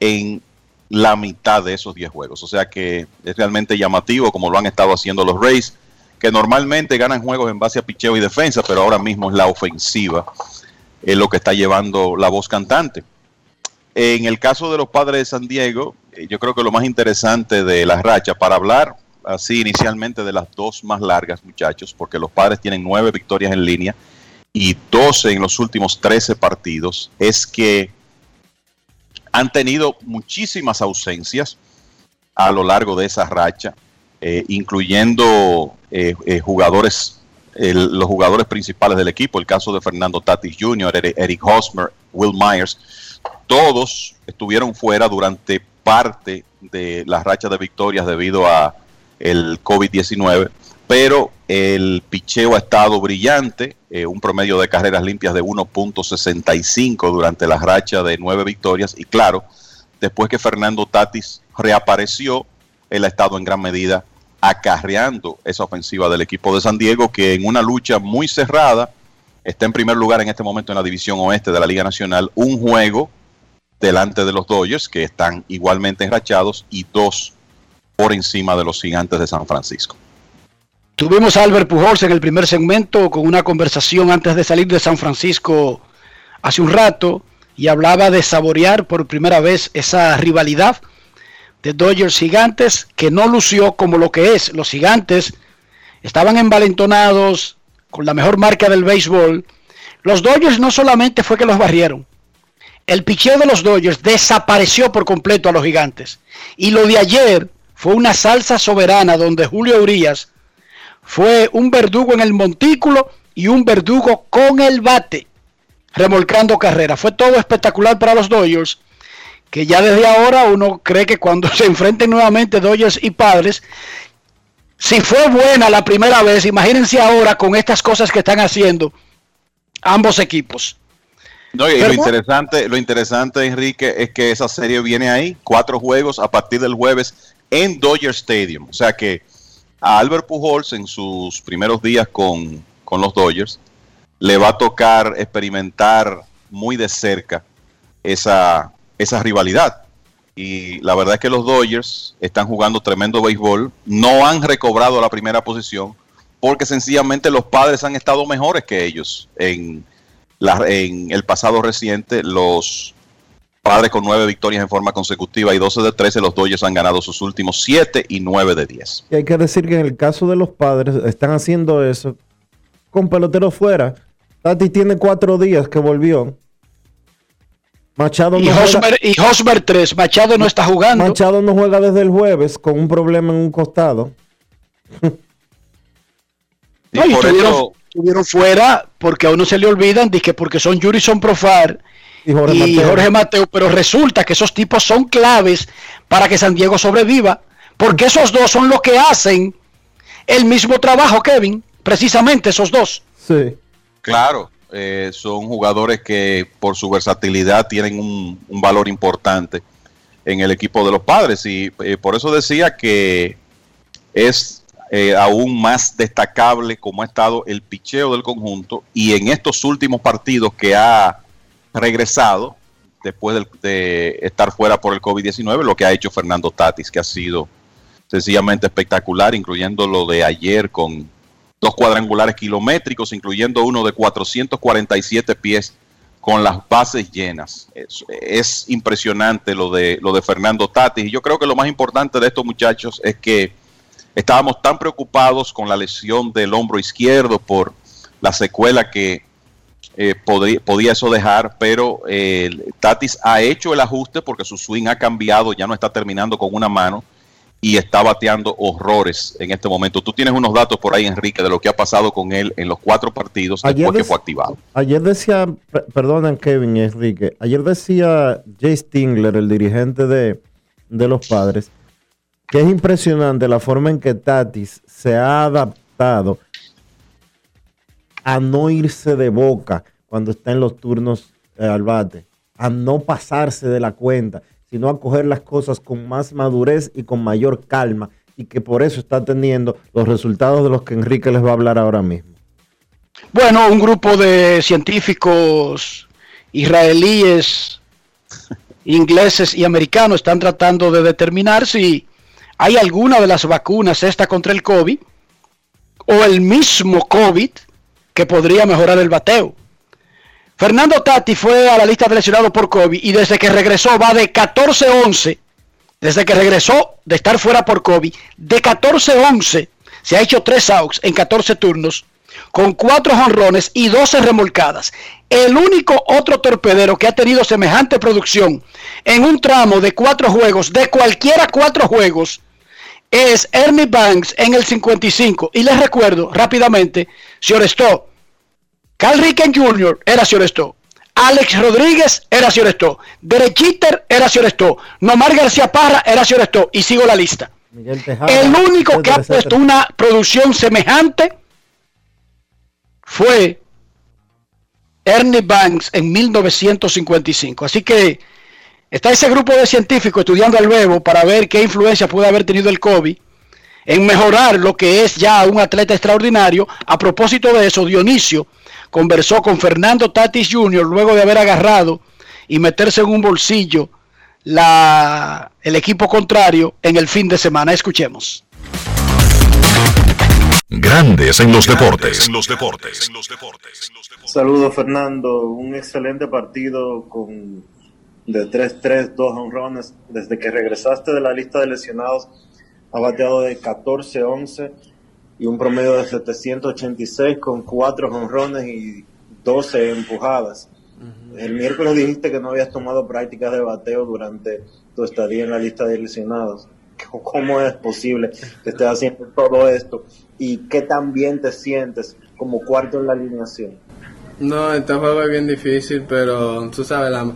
en la mitad de esos 10 juegos. O sea que es realmente llamativo como lo han estado haciendo los Rays, que normalmente ganan juegos en base a picheo y defensa, pero ahora mismo es la ofensiva es lo que está llevando la voz cantante. En el caso de los padres de San Diego, eh, yo creo que lo más interesante de la racha, para hablar así inicialmente de las dos más largas, muchachos, porque los padres tienen nueve victorias en línea y doce en los últimos trece partidos, es que han tenido muchísimas ausencias a lo largo de esa racha, eh, incluyendo eh, jugadores los jugadores principales del equipo, el caso de Fernando Tatis Jr., Eric Hosmer, Will Myers, todos estuvieron fuera durante parte de las rachas de victorias debido a el COVID-19, pero el picheo ha estado brillante, eh, un promedio de carreras limpias de 1.65 durante la racha de nueve victorias. Y claro, después que Fernando Tatis reapareció, él ha estado en gran medida acarreando esa ofensiva del equipo de San Diego, que en una lucha muy cerrada está en primer lugar en este momento en la división oeste de la Liga Nacional, un juego delante de los Dodgers, que están igualmente enrachados, y dos por encima de los gigantes de San Francisco. Tuvimos a Albert Pujols en el primer segmento con una conversación antes de salir de San Francisco hace un rato y hablaba de saborear por primera vez esa rivalidad de Dodgers Gigantes que no lució como lo que es. Los Gigantes estaban envalentonados con la mejor marca del béisbol. Los Dodgers no solamente fue que los barrieron, el picheo de los Dodgers desapareció por completo a los Gigantes. Y lo de ayer fue una salsa soberana donde Julio Urias fue un verdugo en el montículo y un verdugo con el bate, remolcando carrera. Fue todo espectacular para los Dodgers que ya desde ahora uno cree que cuando se enfrenten nuevamente Dodgers y Padres, si fue buena la primera vez, imagínense ahora con estas cosas que están haciendo ambos equipos. No, y lo interesante, lo interesante, Enrique, es que esa serie viene ahí, cuatro juegos a partir del jueves en Dodger Stadium. O sea que a Albert Pujols en sus primeros días con, con los Dodgers le va a tocar experimentar muy de cerca esa, esa rivalidad. Y la verdad es que los Dodgers están jugando tremendo béisbol, no han recobrado la primera posición porque sencillamente los padres han estado mejores que ellos en, la, en el pasado reciente. Los padres con nueve victorias en forma consecutiva y 12 de 13, los Dodgers han ganado sus últimos siete y nueve de 10. Y hay que decir que en el caso de los padres están haciendo eso con pelotero fuera. Tati tiene cuatro días que volvió Machado y, no Hosmer, y Hosmer 3, Machado no está jugando. Machado no juega desde el jueves con un problema en un costado. y estuvieron, fuera porque a uno se le olvidan que porque son Jurison Profar y, Jorge, Mateo. pero resulta que esos tipos son claves para que San Diego sobreviva, porque esos dos son los que hacen el mismo trabajo, Kevin, precisamente esos dos. Sí. Claro, eh, son jugadores que por su versatilidad tienen un, valor importante en el equipo de los padres y eh, por eso decía que es eh, aún más destacable como ha estado el picheo del conjunto y en estos últimos partidos que ha regresado después de, estar fuera por el COVID-19, lo que ha hecho Fernando Tatis, que ha sido sencillamente espectacular, incluyendo lo de ayer con dos cuadrangulares kilométricos, incluyendo uno de 447 pies con las bases llenas. Es, es, impresionante lo de, lo de Fernando Tatis. Y yo creo que lo más importante de estos muchachos es que estábamos tan preocupados con la lesión del hombro izquierdo por la secuela que eh, podría, podía eso dejar, pero eh, Tatis ha hecho el ajuste porque su swing ha cambiado, ya no está terminando con una mano y está bateando horrores en este momento. Tú tienes unos datos por ahí, Enrique, de lo que ha pasado con él en los cuatro partidos después que fue activado. Ayer decía, perdonen Kevin y Enrique, ayer decía Jay Stingler, el dirigente de, de los padres, que es impresionante la forma en que Tatis se ha adaptado a no irse de boca cuando está en los turnos eh, al bate, a no pasarse de la cuenta, sino a coger las cosas con más madurez y con mayor calma, y que por eso está teniendo los resultados de los que Enrique les va a hablar ahora mismo. Bueno, un grupo de científicos israelíes, ingleses y americanos están tratando de determinar si hay alguna de las vacunas esta contra el COVID o el mismo COVID que podría mejorar el bateo. Fernando Tati fue a la lista de por COVID y desde que regresó va de 14-11, desde que regresó de estar fuera por COVID, de 14-11 se ha hecho tres outs en 14 turnos, con cuatro jonrones y 12 remolcadas. El único otro torpedero que ha tenido semejante producción en un tramo de cuatro juegos, de cualquiera cuatro juegos, es Ernie Banks en el 55. Y les recuerdo rápidamente, Orestó, Carl Ricken Jr. era Orestó, Alex Rodríguez era Orestó, Derek Jeter era Orestó, Nomar García Parra era Orestó, y sigo la lista. el único que ha puesto una producción semejante fue Ernie Banks en 1955. Así que Está ese grupo de científicos estudiando al nuevo para ver qué influencia puede haber tenido el COVID en mejorar lo que es ya un atleta extraordinario. A propósito de eso, Dionisio conversó con Fernando Tatis Jr. luego de haber agarrado y meterse en un bolsillo la, el equipo contrario en el fin de semana. Escuchemos. Grandes en los deportes. En los deportes. Saludos Fernando, un excelente partido con de 3-3, 2 honrones. Desde que regresaste de la lista de lesionados, ha bateado de 14-11 y un promedio de 786 con 4 honrones y 12 empujadas. El miércoles dijiste que no habías tomado prácticas de bateo durante tu estadía en la lista de lesionados. ¿Cómo es posible que estés haciendo todo esto? ¿Y qué tan bien te sientes como cuarto en la alineación? No, este juego es bien difícil, pero tú sabes, la,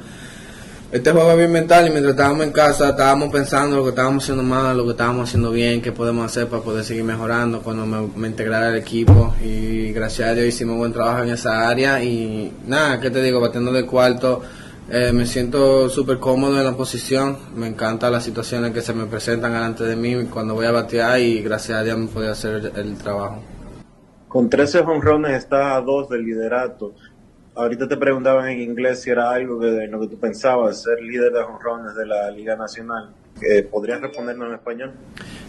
este juego es bien mental y mientras estábamos en casa estábamos pensando lo que estábamos haciendo mal, lo que estábamos haciendo bien, qué podemos hacer para poder seguir mejorando cuando me, me integrara al equipo y gracias a Dios hicimos buen trabajo en esa área y nada, ¿qué te digo? Batiendo de cuarto, eh, me siento súper cómodo en la posición, me encantan las situaciones que se me presentan delante de mí cuando voy a batear y gracias a Dios me puedo hacer el, trabajo. Con 13 honrones está a dos del liderato ahorita te preguntaban en inglés si era algo que, en lo que tú pensabas, ser líder de jonrones de la Liga Nacional. ¿Podrías respondernos en español?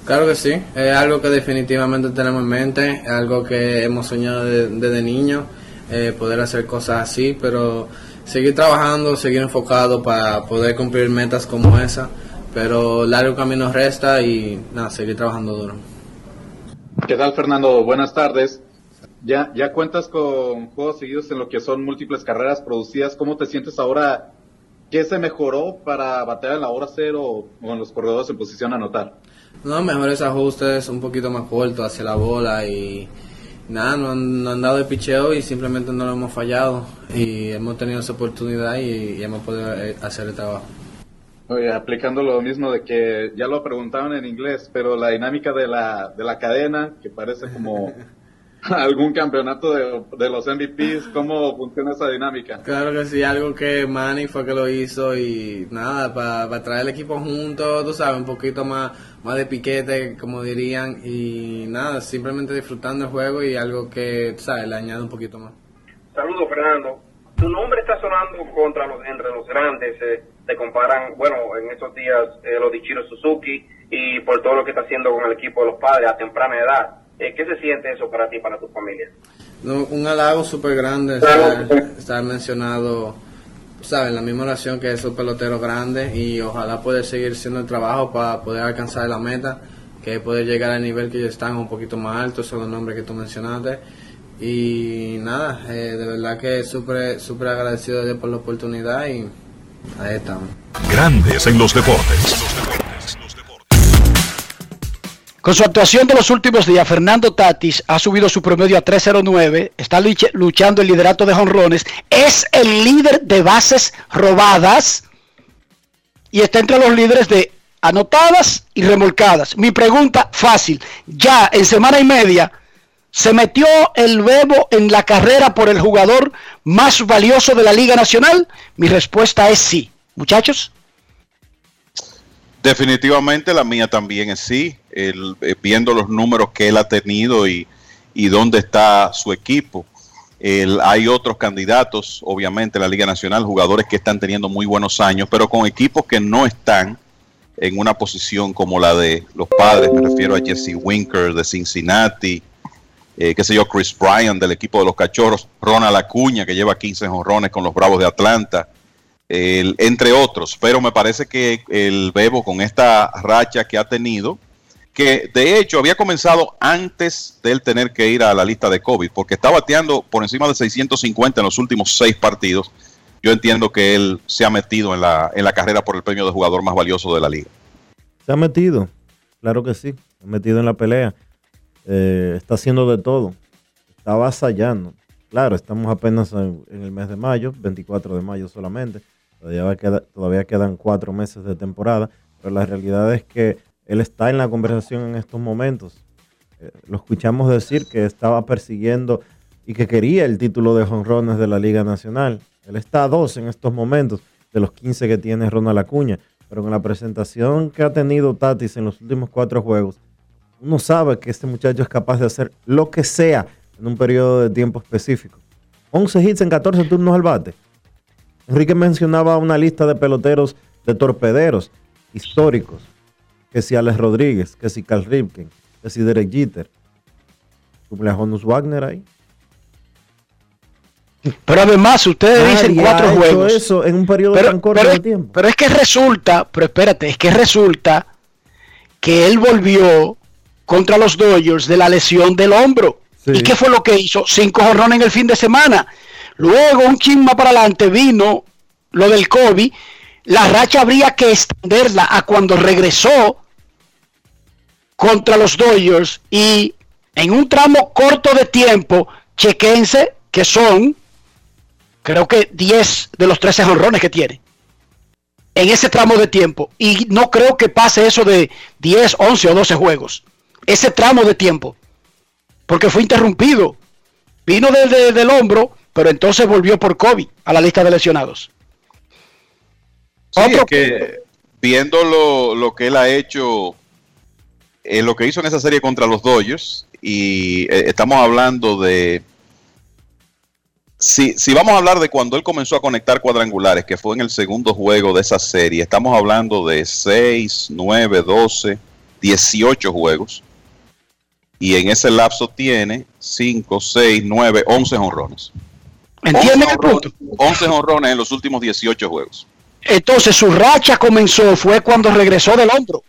Claro que sí, es algo que definitivamente tenemos en mente, es algo que hemos soñado desde niño, eh, poder hacer cosas así, pero seguir trabajando, seguir enfocado para poder cumplir metas como esa, pero largo camino resta y nada, seguir trabajando duro. ¿Qué tal Fernando? Buenas tardes. Ya, ya cuentas con juegos seguidos en lo que son múltiples carreras producidas. ¿Cómo te sientes ahora? ¿Qué se mejoró para batear en la hora cero o en los corredores en posición a anotar? No, mejores ajustes, un poquito más corto hacia la bola y nada, no han, dado el picheo y simplemente no lo hemos fallado y hemos tenido esa oportunidad y, hemos podido eh, hacer el trabajo. Oye, aplicando lo mismo de que ya lo preguntaban en inglés, pero la dinámica de la, de la cadena, que parece como algún campeonato de, los MVPs? ¿Cómo funciona esa dinámica? Claro que sí, algo que Manny fue que lo hizo y nada, para traer el equipo junto, tú sabes, un poquito más, más de piquete, como dirían, y nada, simplemente disfrutando el juego y algo que, tú sabes, le añade un poquito más. Saludos, Fernando. Tu nombre está sonando contra los, entre los grandes, eh, te comparan, bueno, en estos días eh, los Dichiro Suzuki y por todo lo que está haciendo con el equipo de los padres a temprana edad. Eh, ¿Qué se siente eso para ti, para tu familia? No, un halago súper grande estar, estar mencionado, ¿sabes? La misma oración que esos peloteros grandes y ojalá poder seguir haciendo el trabajo para poder alcanzar la meta, que poder llegar al nivel que ellos están un poquito más alto, son los nombres que tú mencionaste. Y nada, eh, de verdad que súper súper agradecido de Dios por la oportunidad y ahí estamos. Grandes en los deportes. Con su actuación de los últimos días, Fernando Tatis ha subido su promedio a 309, está luch- luchando el liderato de jonrones, es el líder de bases robadas y está entre los líderes de anotadas y remolcadas. Mi pregunta fácil, ya en semana y media se metió el bebo en la carrera por el jugador más valioso de la Liga Nacional. Mi respuesta es sí. Muchachos. Definitivamente la mía también es sí, el- eh, viendo los números que él ha tenido y, y dónde está su equipo. Hay otros candidatos, obviamente, en la Liga Nacional, jugadores que están teniendo muy buenos años, pero con equipos que no están en una posición como la de los padres. Me refiero a Jesse Winker de Cincinnati, eh, qué sé yo, Chris Bryan del equipo de los Cachorros, Ronald Acuña, que lleva 15 jonrones con los Bravos de Atlanta entre otros. Pero me parece que el Bebo con esta racha que ha tenido, que de hecho había comenzado antes de él tener que ir a la lista de COVID, porque está bateando por encima de 650 en los últimos seis partidos. Yo entiendo que él se ha metido en la, en la carrera por el premio de jugador más valioso de la liga. Se ha metido, claro que sí, se ha metido en la pelea. Eh, está haciendo de todo, está avasallando. Claro, estamos apenas en, el mes de mayo, 24 de mayo solamente. Todavía, todavía quedan cuatro meses de temporada, pero la realidad es que él está en la conversación en estos momentos. Eh, lo escuchamos decir que estaba persiguiendo y que quería el título de jonrones de la Liga Nacional. Él está a dos en estos momentos de los 15 que tiene Ronald Acuña. Pero con la presentación que ha tenido Tatis en los últimos cuatro juegos, uno sabe que este muchacho es capaz de hacer lo que sea en un periodo de tiempo específico. 11 hits en 14 turnos al bate. Enrique mencionaba una lista de peloteros de torpederos históricos. Que si Alex Rodríguez, que si Carl Ripken, que si Derek Jeter. Cumple a Honus Wagner ahí. Pero además, ustedes dicen cuatro ha hecho juegos. eso en un periodo Pero- tan corto pero- de tiempo. Pero es que resulta, pero espérate, es que resulta que él volvió contra los Dodgers de la lesión del hombro. ¿Y qué fue lo que hizo? Cinco jorrones en el fin de semana. Luego, un chin más para adelante, vino lo del COVID. La racha habría que extenderla a cuando regresó contra los Dodgers y en un tramo corto de tiempo, chequense que son, creo que 10 de los 13 jonrones que tiene en ese tramo de tiempo. Y no creo que pase eso de 10, 11 o 12 juegos. Ese tramo de tiempo. Porque fue interrumpido. Vino desde del hombro, pero entonces volvió por COVID a la lista de lesionados. Sí, es que viendo lo, lo que él ha hecho, eh, lo que hizo en esa serie contra los Dodgers, y eh, estamos hablando de... Si, si vamos a hablar de cuando él comenzó a conectar cuadrangulares, que fue en el segundo juego de esa serie, estamos hablando de 6, 9, 12, 18 juegos. Y en ese lapso tiene 5, 6, 9, 11 honrones. ¿Entienden el punto? 11 honrones en los últimos 18 juegos. Entonces su racha comenzó, fue cuando regresó del hombro.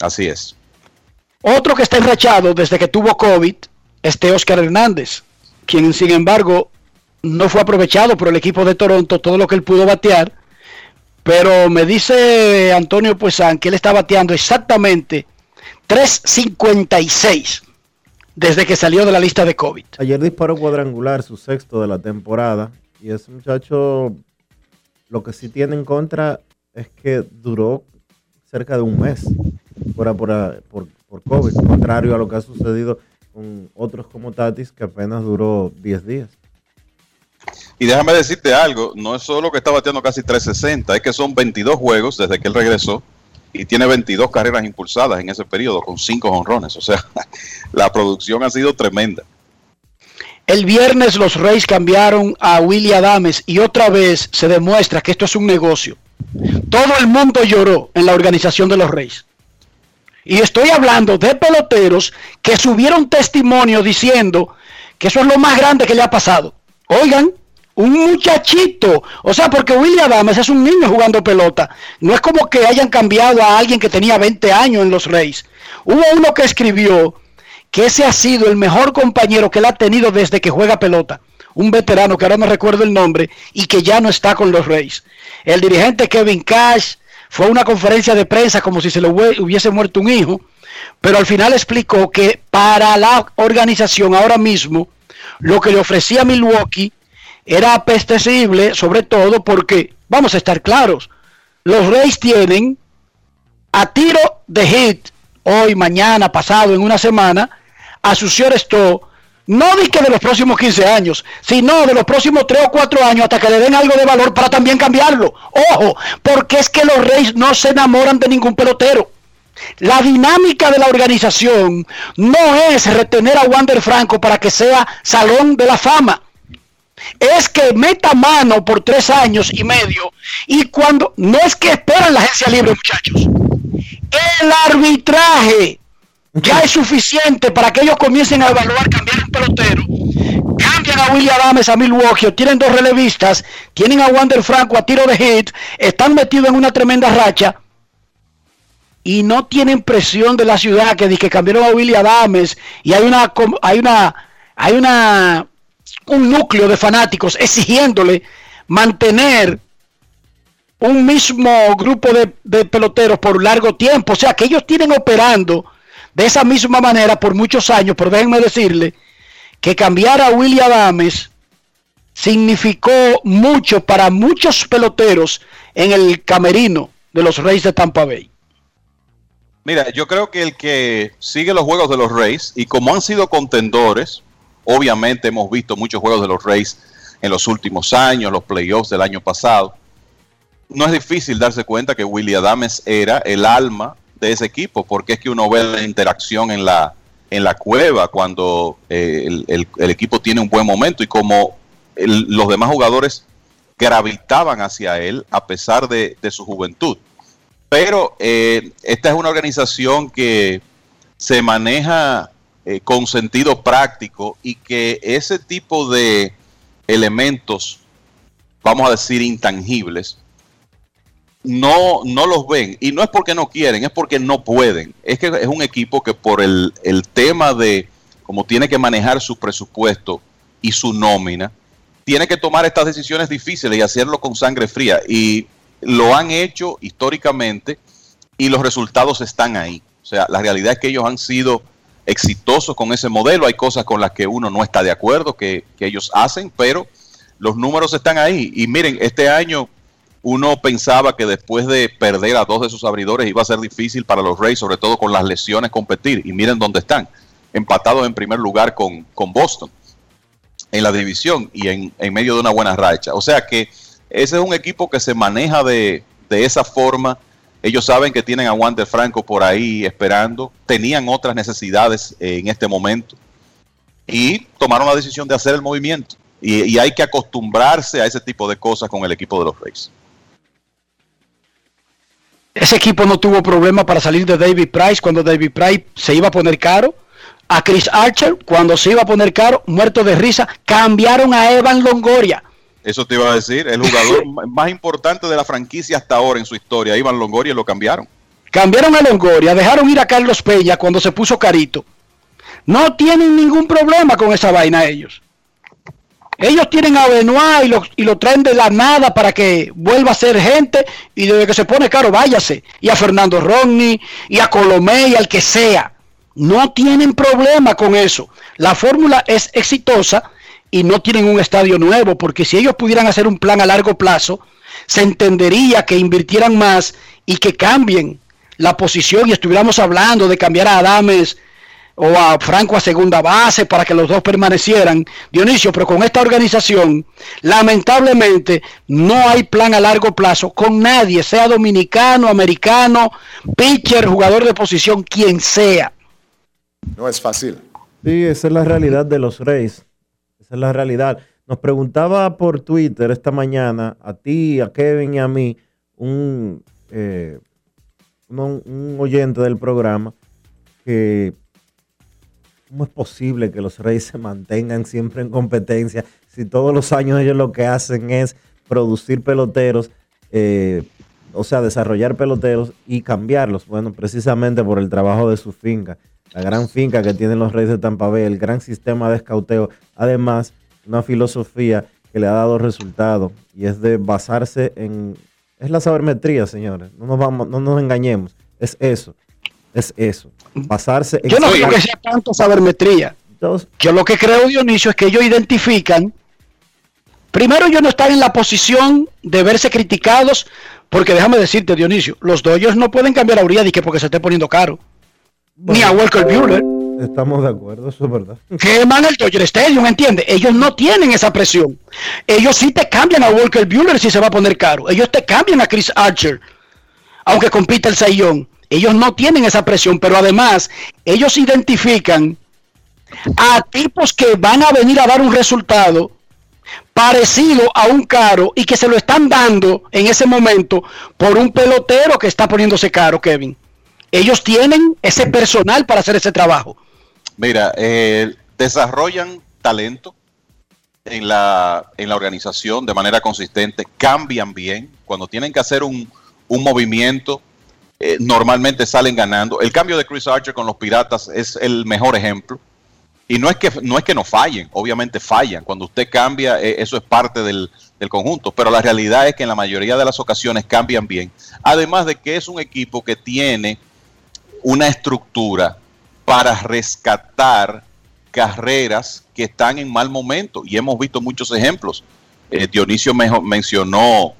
Así es. Otro que está enrachado desde que tuvo COVID es Oscar Hernández, quien sin embargo no fue aprovechado por el equipo de Toronto todo lo que él pudo batear. Pero me dice Antonio Puesan que él está bateando exactamente 3.56 desde que salió de la lista de COVID. Ayer disparó cuadrangular, su sexto de la temporada. Y ese muchacho, lo que sí tiene en contra es que duró cerca de un mes fuera por, por, por COVID, contrario a lo que ha sucedido con otros como Tatis, que apenas duró 10 días. Y déjame decirte algo, no es solo que está bateando casi 360, es que son 22 juegos desde que él regresó y tiene 22 carreras impulsadas en ese periodo con 5 honrones. O sea, la producción ha sido tremenda. El viernes los Reyes cambiaron a Willie Adames y otra vez se demuestra que esto es un negocio. Todo el mundo lloró en la organización de los Reyes. Y estoy hablando de peloteros que subieron testimonio diciendo que eso es lo más grande que le ha pasado. Oigan, un muchachito. O sea, porque William Adams es un niño jugando pelota. No es como que hayan cambiado a alguien que tenía 20 años en los Reyes. Hubo uno que escribió que ese ha sido el mejor compañero que él ha tenido desde que juega pelota. Un veterano que ahora no recuerdo el nombre y que ya no está con los Reyes. El dirigente Kevin Cash fue a una conferencia de prensa como si se le hubiese muerto un hijo, pero al final explicó que para la organización ahora mismo lo que le ofrecía Milwaukee era apetecible, sobre todo porque, vamos a estar claros, los Reyes tienen a tiro de hit hoy, mañana, pasado, en una semana, a su esto no que de los próximos 15 años, sino de los próximos 3 o 4 años hasta que le den algo de valor para también cambiarlo. Ojo, porque es que los Reyes no se enamoran de ningún pelotero. La dinámica de la organización no es retener a Wander Franco para que sea salón de la fama es que meta mano por tres años y medio y cuando no es que esperan la agencia libre muchachos el arbitraje ya es suficiente para que ellos comiencen a evaluar cambiar un pelotero cambian a William Adams a Milwaukee tienen dos relevistas tienen a Wander Franco a tiro de hit están metidos en una tremenda racha y no tienen presión de la ciudad que dice que cambiaron a William Adams y hay una hay una hay una un núcleo de fanáticos exigiéndole mantener un mismo grupo de, peloteros por largo tiempo. O sea, que ellos tienen operando de esa misma manera por muchos años, pero déjenme decirle que cambiar a William Adames significó mucho para muchos peloteros en el camerino de los Reyes de Tampa Bay. Mira, yo creo que el que sigue los juegos de los Reyes y como han sido contendores, Obviamente hemos visto muchos juegos de los Rays en los últimos años, los playoffs del año pasado. No es difícil darse cuenta que Willie Adams era el alma de ese equipo, porque es que uno ve la interacción en la, en la cueva cuando eh, el, equipo tiene un buen momento y como los demás jugadores gravitaban hacia él a pesar de, su juventud. Pero eh, esta es una organización que se maneja eh, con sentido práctico y que ese tipo de elementos, vamos a decir, intangibles, no, no los ven. Y no es porque no quieren, es porque no pueden. Es que es un equipo que por el, el tema de cómo tiene que manejar su presupuesto y su nómina, tiene que tomar estas decisiones difíciles y hacerlo con sangre fría. Y lo han hecho históricamente y los resultados están ahí. O sea, la realidad es que ellos han sido exitosos con ese modelo. Hay cosas con las que uno no está de acuerdo que, ellos hacen, pero los números están ahí. Y miren, este año uno pensaba que después de perder a dos de sus abridores iba a ser difícil para los Rays, sobre todo con las lesiones, competir. Y miren dónde están, empatados en primer lugar con, con Boston en la división y en, en, medio de una buena racha. O sea que ese es un equipo que se maneja de, de esa forma ellos saben que tienen a Wander Franco por ahí esperando. Tenían otras necesidades en este momento. Y tomaron la decisión de hacer el movimiento. Y, hay que acostumbrarse a ese tipo de cosas con el equipo de los Rays. Ese equipo no tuvo problema para salir de David Price cuando David Price se iba a poner caro. A Chris Archer cuando se iba a poner caro, muerto de risa. Cambiaron a Evan Longoria eso te iba a decir, el jugador más importante de la franquicia hasta ahora en su historia, Iván Longoria, lo cambiaron. Cambiaron a Longoria, dejaron ir a Carlos Peña cuando se puso carito. No tienen ningún problema con esa vaina ellos. Ellos tienen a Benoit y lo, y lo traen de la nada para que vuelva a ser gente y desde que se pone caro, váyase. Y a Fernando Rodney y a Colomé y al que sea. No tienen problema con eso. La fórmula es exitosa y no tienen un estadio nuevo, porque si ellos pudieran hacer un plan a largo plazo, se entendería que invirtieran más y que cambien la posición y estuviéramos hablando de cambiar a Adames o a Franco a segunda base para que los dos permanecieran. Dionisio, pero con esta organización, lamentablemente, no hay plan a largo plazo con nadie, sea dominicano, americano, pitcher, jugador de posición, quien sea. No es fácil. Sí, esa es la realidad de los Reyes. Esa es la realidad. Nos preguntaba por Twitter esta mañana, a ti, a Kevin y a mí, un, eh, un, un oyente del programa que ¿cómo es posible que los Reyes se mantengan siempre en competencia si todos los años ellos lo que hacen es producir peloteros, eh, o sea, desarrollar peloteros y cambiarlos? Bueno, precisamente por el trabajo de su finca, la gran finca que tienen los Reyes de Tampa Bay, el gran sistema de escauteo, además una filosofía que le ha dado resultados y es de basarse en... Es la sabermetría, señores, no nos, vamos, no nos engañemos, es eso, es eso, basarse en... Yo no creo que sea tanto sabermetría. Yo lo que creo, Dionisio, es que ellos identifican. Primero, ellos no están en la posición de verse criticados, porque déjame decirte, Dionisio, los Dodgers no pueden cambiar a Urias que porque se esté poniendo caro. Ni a Walker Buehler. Estamos de acuerdo, eso es verdad. Queman el Dodger Stadium, ¿entiendes? Ellos no tienen esa presión. Ellos sí te cambian a Walker Buehler si se va a poner caro. Ellos te cambian a Chris Archer, aunque compita el Sayón. Ellos no tienen esa presión, pero además ellos identifican a tipos que van a venir a dar un resultado parecido a un caro y que se lo están dando en ese momento por un pelotero que está poniéndose caro, Kevin. Ellos tienen ese personal para hacer ese trabajo. Mira, eh, desarrollan talento en la, en la organización de manera consistente, cambian bien, cuando tienen que hacer un, un movimiento, eh, normalmente salen ganando. El cambio de Chris Archer con los Piratas es el mejor ejemplo. Y no es que no es que no fallen, obviamente fallan. Cuando usted cambia, eh, eso es parte del, conjunto. Pero la realidad es que en la mayoría de las ocasiones cambian bien. Además de que es un equipo que tiene una estructura para rescatar carreras que están en mal momento. Y hemos visto muchos ejemplos. Eh, Dionisio me, mencionó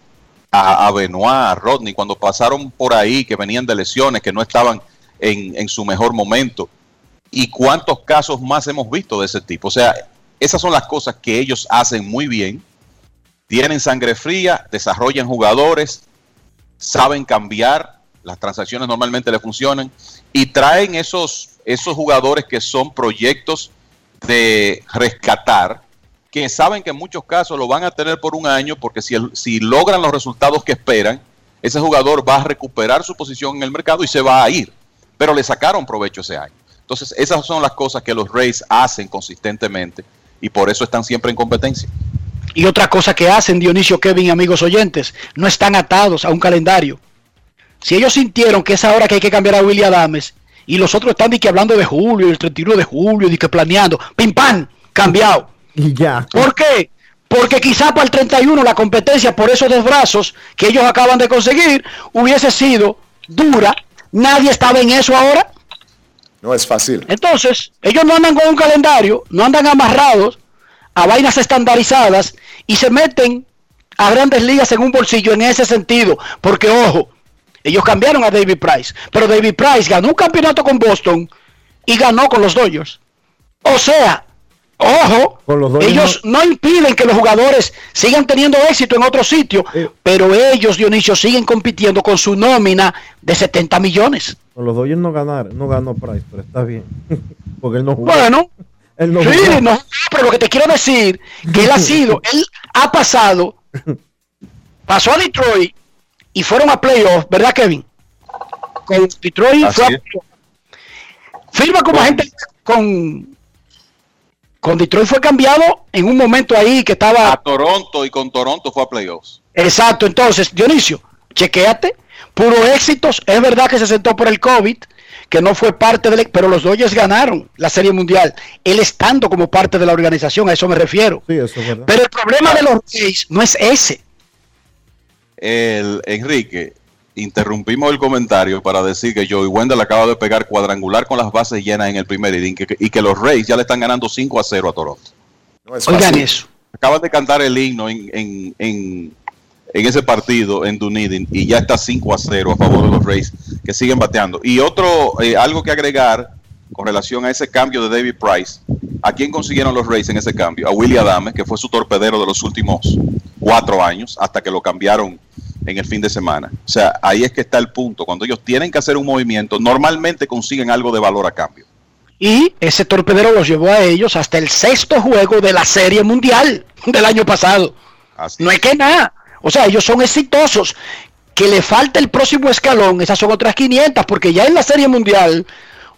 a, Benoit, a Rodney, cuando pasaron por ahí, que venían de lesiones, que no estaban en, en su mejor momento y cuántos casos más hemos visto de ese tipo. O sea, esas son las cosas que ellos hacen muy bien. Tienen sangre fría, desarrollan jugadores, saben cambiar, las transacciones normalmente le funcionan y traen esos, esos jugadores que son proyectos de rescatar, que saben que en muchos casos lo van a tener por un año, porque si, si logran los resultados que esperan, ese jugador va a recuperar su posición en el mercado y se va a ir. Pero le sacaron provecho ese año. Entonces, esas son las cosas que los Rays hacen consistentemente y por eso están siempre en competencia. Y otra cosa que hacen, Dionisio, Kevin, amigos oyentes, no están atados a un calendario. Si ellos sintieron que es ahora que hay que cambiar a Willy Adames y los otros están que hablando de julio, el 31 de julio, y que planeando, pim pam, cambiado. Y ya. ¿Por qué? Porque quizá para el 31 la competencia por esos dos brazos que ellos acaban de conseguir hubiese sido dura. Nadie estaba en eso ahora. No es fácil. Entonces, ellos no andan con un calendario, no andan amarrados a vainas estandarizadas y se meten a grandes ligas en un bolsillo en ese sentido. Porque, ojo, ellos cambiaron a David Price, pero David Price ganó un campeonato con Boston y ganó con los Dodgers. O sea, ojo, ellos no... no... impiden que los jugadores sigan teniendo éxito en otro sitio, eh. pero ellos, Dionisio, siguen compitiendo con su nómina de 70 millones. Con los Dodgers no ganaron, no ganó Price, pero está bien. Porque él no jugó. Bueno, él no sí, jugó. no, pero lo que te quiero decir, que él ha sido, él ha pasado, pasó a Detroit y fueron a playoffs, ¿verdad, Kevin? Con Detroit Así fue a Firma como agente con con Detroit fue cambiado en un momento ahí que estaba a Toronto y con Toronto fue a playoffs. Exacto, entonces, Dionisio, chequeate, puro éxitos, es verdad que se sentó por el COVID, que no fue parte del, pero los Dodgers ganaron la Serie Mundial, él estando como parte de la organización, a eso me refiero. Sí, eso es verdad. Pero el problema de los Rays no es ese. El Enrique, interrumpimos el comentario para decir que Joey Wendell acaba de pegar cuadrangular con las bases llenas en el primer inning y que, y que los Rays ya le están ganando 5 a 0 a Toronto. No es Oigan eso. Acaban de cantar el himno en, en, en, en ese partido en Dunedin y ya está 5 a 0 a favor de los Rays que siguen bateando. Y otro, eh, algo que agregar con relación a ese cambio de David Price. ¿A quién consiguieron los Rays en ese cambio? A Willie Adame, que fue su torpedero de los últimos cuatro años, hasta que lo cambiaron en el fin de semana. O sea, ahí es que está el punto. Cuando ellos tienen que hacer un movimiento, normalmente consiguen algo de valor a cambio. Y ese torpedero los llevó a ellos hasta el sexto juego de la Serie Mundial del año pasado. Así no es que nada. O sea, ellos son exitosos. Que le falta el próximo escalón, esas son otras 500, porque ya en la Serie Mundial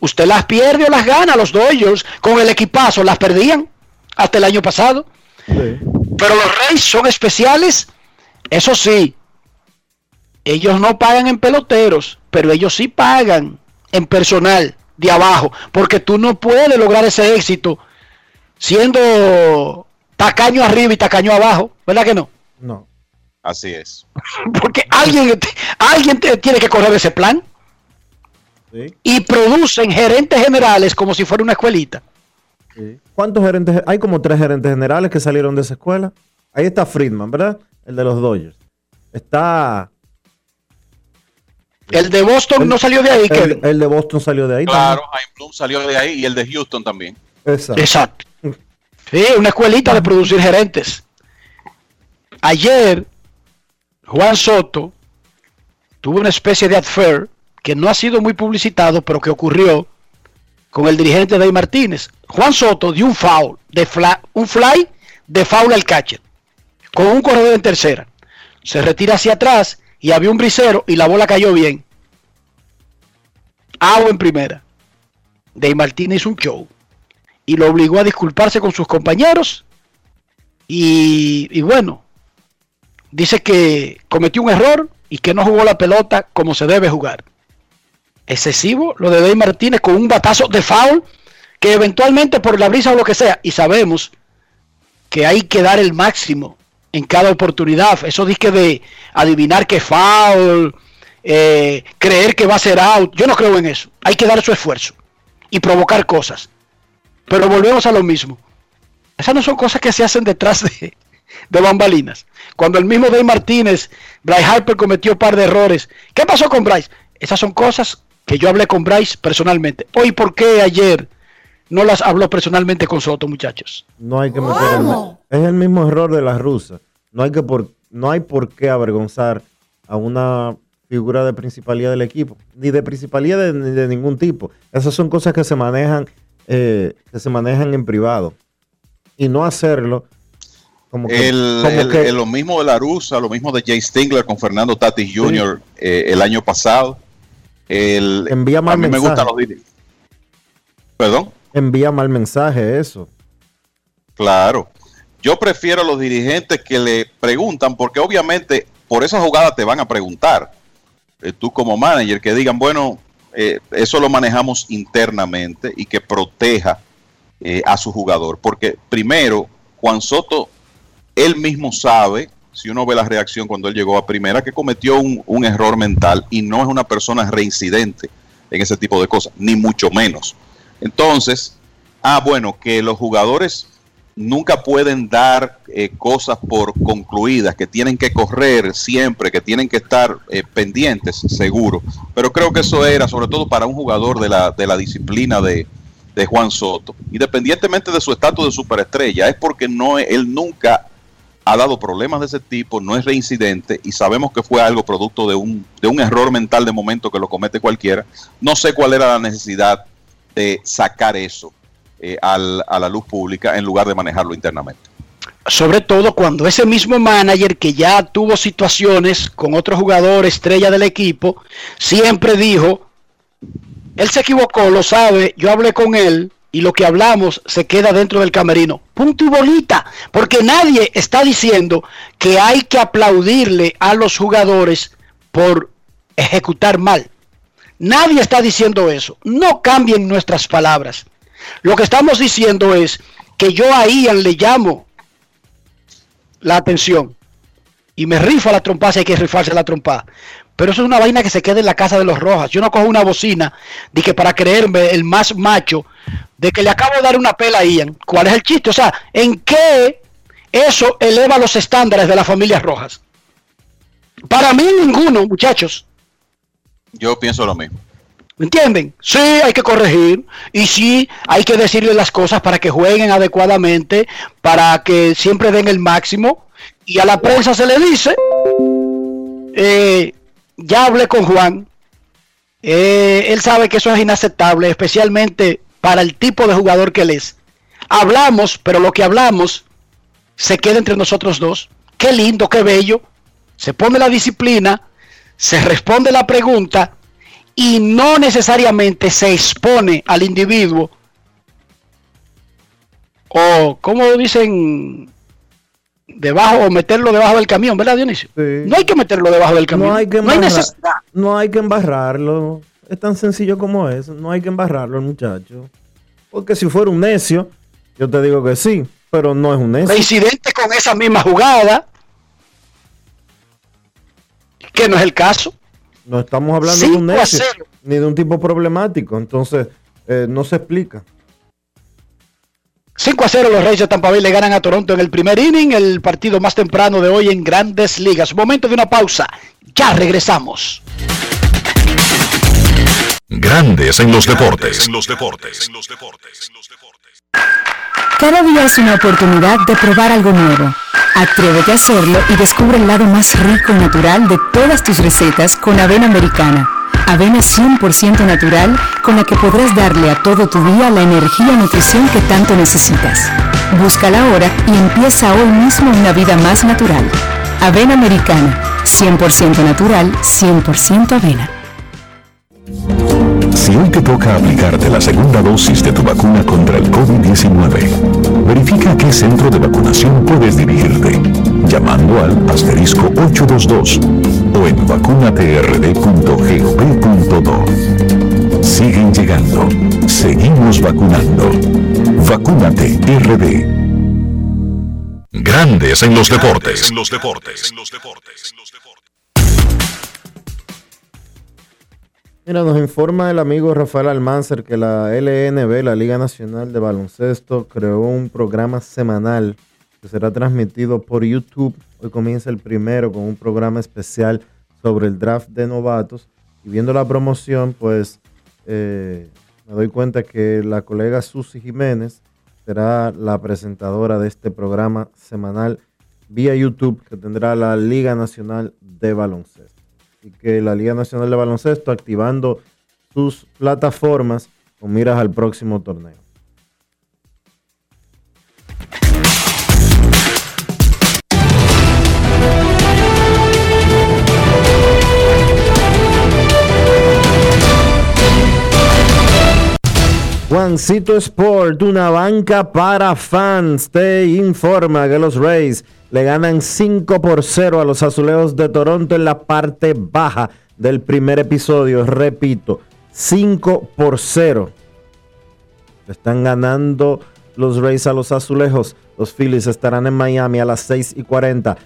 usted las pierde o las gana, los Dodgers con el equipazo las perdían hasta el año pasado. Pero los Reyes son especiales, eso sí, ellos no pagan en peloteros, pero ellos sí pagan en personal de abajo, porque tú no puedes lograr ese éxito siendo tacaño arriba y tacaño abajo, ¿verdad que no? No. Así es. Porque alguien, alguien te- tiene que correr ese plan. Y producen gerentes generales como si fuera una escuelita. ¿Cuántos gerentes? Hay como tres gerentes generales que salieron de esa escuela. Ahí está Friedman, ¿verdad? El de los Dodgers. Está. El de Boston no salió de ahí, El, Kevin. el de Boston salió de ahí. Claro, Jaime Bloom salió de ahí y el de Houston también. Exacto. Exacto. Sí, una escuelita de producir gerentes. Ayer, Juan Soto tuvo una especie de affair que no ha sido muy publicitado, pero que ocurrió con el dirigente Dave Martínez. Juan Soto dio un foul, de fla- un fly de foul al catcher, con un corredor en tercera. Se retira hacia atrás y había un brisero y la bola cayó bien. Agua en primera. Dave Martínez hizo un show y lo obligó a disculparse con sus compañeros. Y bueno, dice que cometió un error y que no jugó la pelota como se debe jugar. Excesivo lo de Dave Martínez con un batazo de foul que eventualmente por la brisa o lo que sea, y sabemos que hay que dar el máximo en cada oportunidad. Eso dice de adivinar que foul, eh, creer que va a ser out. Yo no creo en eso. Hay que dar su esfuerzo y provocar cosas. Pero volvemos a lo mismo. Esas no son cosas que se hacen detrás de, de bambalinas. Cuando el mismo Dave Martínez, Bryce Harper cometió un par de errores. ¿Qué pasó con Bryce? Esas son cosas que yo hablé con Bryce personalmente. Hoy, ¿por qué ayer no las habló personalmente con Soto, muchachos? No hay que meter el- Es el mismo error de las rusas. No hay que por, no hay por qué avergonzar a una figura de principalía del equipo, ni de principalía de, ni de ningún tipo. Esas son cosas que se manejan, eh, que se manejan en privado. Y no hacerlo como que, El, como el- que- el- lo mismo de la Rusa, lo mismo de Jay Stingler con Fernando Tatis Jr. eh, el año pasado. El, Envía mal a mí me mensaje. gustan los diri- Perdón, envía mal mensaje eso. claro. Yo prefiero a los dirigentes que le preguntan, porque obviamente por esa jugada te van a preguntar. Eh, tú como manager, que digan, bueno, eh, eso lo manejamos internamente y que proteja eh, a su jugador. Porque primero, Juan Soto, él mismo sabe, si uno ve la reacción cuando él llegó a primera, que cometió un, error mental y no es una persona reincidente en ese tipo de cosas, ni mucho menos. Entonces, ah, bueno, que los jugadores nunca pueden dar eh, cosas por concluidas, que tienen que correr siempre, que tienen que estar eh, pendientes, seguro. Pero creo que eso era, sobre todo para un jugador de la, de la disciplina de, de Juan Soto, independientemente de su estatus de superestrella, es porque no, él nunca ha dado problemas de ese tipo, no es reincidente y sabemos que fue algo producto de un, de un error mental de momento que lo comete cualquiera. No sé cuál era la necesidad de sacar eso eh, a la luz pública en lugar de manejarlo internamente. Sobre todo cuando ese mismo manager que ya tuvo situaciones con otro jugador estrella del equipo, siempre dijo, él se equivocó, lo sabe, yo hablé con él y lo que hablamos se queda dentro del camerino. Punto y bolita, porque nadie está diciendo que hay que aplaudirle a los jugadores por ejecutar mal. Nadie está diciendo eso. No cambien nuestras palabras. Lo que estamos diciendo es que yo a Ian le llamo la atención y me rifo a la trompa si hay que rifarse la trompa. Pero eso es una vaina que se queda en la casa de los Rojas. Yo no cojo una bocina de que para creerme el más macho de que le acabo de dar una pela a Ian. ¿Cuál es el chiste? O sea, ¿en qué eso eleva los estándares de las familias rojas? Para mí ninguno, muchachos. Yo pienso lo mismo. ¿Me entienden? Sí, hay que corregir y sí hay que decirle las cosas para que jueguen adecuadamente, para que siempre den el máximo. Y a la prensa se le dice, eh, ya hablé con Juan, eh, él sabe que eso es inaceptable, especialmente para el tipo de jugador que él es. Hablamos, pero lo que hablamos se queda entre nosotros dos. Qué lindo, qué bello. Se pone la disciplina, se responde la pregunta y no necesariamente se expone al individuo o, como dicen, debajo o meterlo debajo del camión, ¿verdad, Dionisio? No hay que meterlo debajo del camión. No hay que, no hay necesidad. no hay que embarrarlo. Es tan sencillo como eso. No hay que embarrarlo, muchacho. Porque si fuera un necio, yo te digo que sí, pero no es un necio. Reincidente con esa misma jugada, que no es el caso. No estamos hablando de un 5 a necio, 0. ni de un tipo problemático. Entonces, eh, no se explica. 5 a 0 los Reyes de Tampa Bay le ganan a Toronto en el primer inning, el partido más temprano de hoy en Grandes Ligas. Momento de una pausa. Ya regresamos. Grandes en los deportes. En los deportes. Cada día es una oportunidad de probar algo nuevo. Atrévete a hacerlo y descubre el lado más rico y natural de todas tus recetas con avena americana. Avena 100% natural con la que podrás darle a todo tu día la energía y nutrición que tanto necesitas. Búscala ahora y empieza hoy mismo una vida más natural. Avena americana. 100% natural, 100% avena. Si hoy te toca aplicarte la segunda dosis de tu vacuna contra el COVID-19, verifica a qué centro de vacunación puedes dirigirte, llamando al asterisco 822 o en vacunatrd.gov.do. Siguen llegando. Seguimos vacunando. Vacúnate RD. Grandes en los deportes. En los deportes. Mira, nos informa el amigo Rafael Almanzar que la LNB, la Liga Nacional de Baloncesto, creó un programa semanal que será transmitido por YouTube. Hoy comienza el primero con un programa especial sobre el draft de novatos. Y viendo la promoción, pues eh, me doy cuenta que la colega Susi Jiménez será la presentadora de este programa semanal vía YouTube que tendrá la Liga Nacional de Baloncesto y que la Liga Nacional de Baloncesto activando sus plataformas con miras al próximo torneo. Juancito Sport, una banca para fans, te informa que los Rays le ganan 5 por 0 a los azulejos de Toronto en la parte baja del primer episodio. Repito, 5 por 0. Están ganando los Rays a los azulejos. Los Phillies estarán en Miami a las 6 y 40.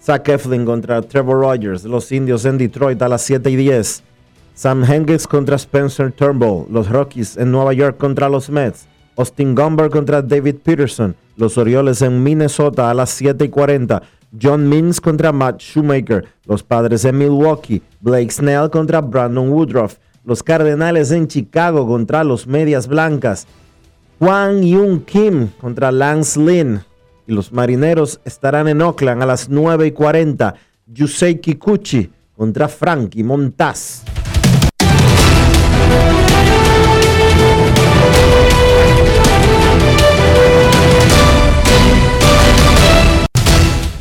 Zach Eflin contra Trevor Rogers. Los Indios en Detroit a las 7 y 10. Sam Hendricks contra Spencer Turnbull. Los Rockies en Nueva York contra los Mets. Austin Gomber contra David Peterson. Los Orioles en Minnesota a las 7 y 40. John Means contra Matt Shoemaker. Los Padres en Milwaukee. Blake Snell contra Brandon Woodruff. Los Cardenales en Chicago contra los Medias Blancas. Juan Yun Kim contra Lance Lynn. Y los Marineros estarán en Oakland a las 9 y 40. Yusei Kikuchi contra Frankie Montaz.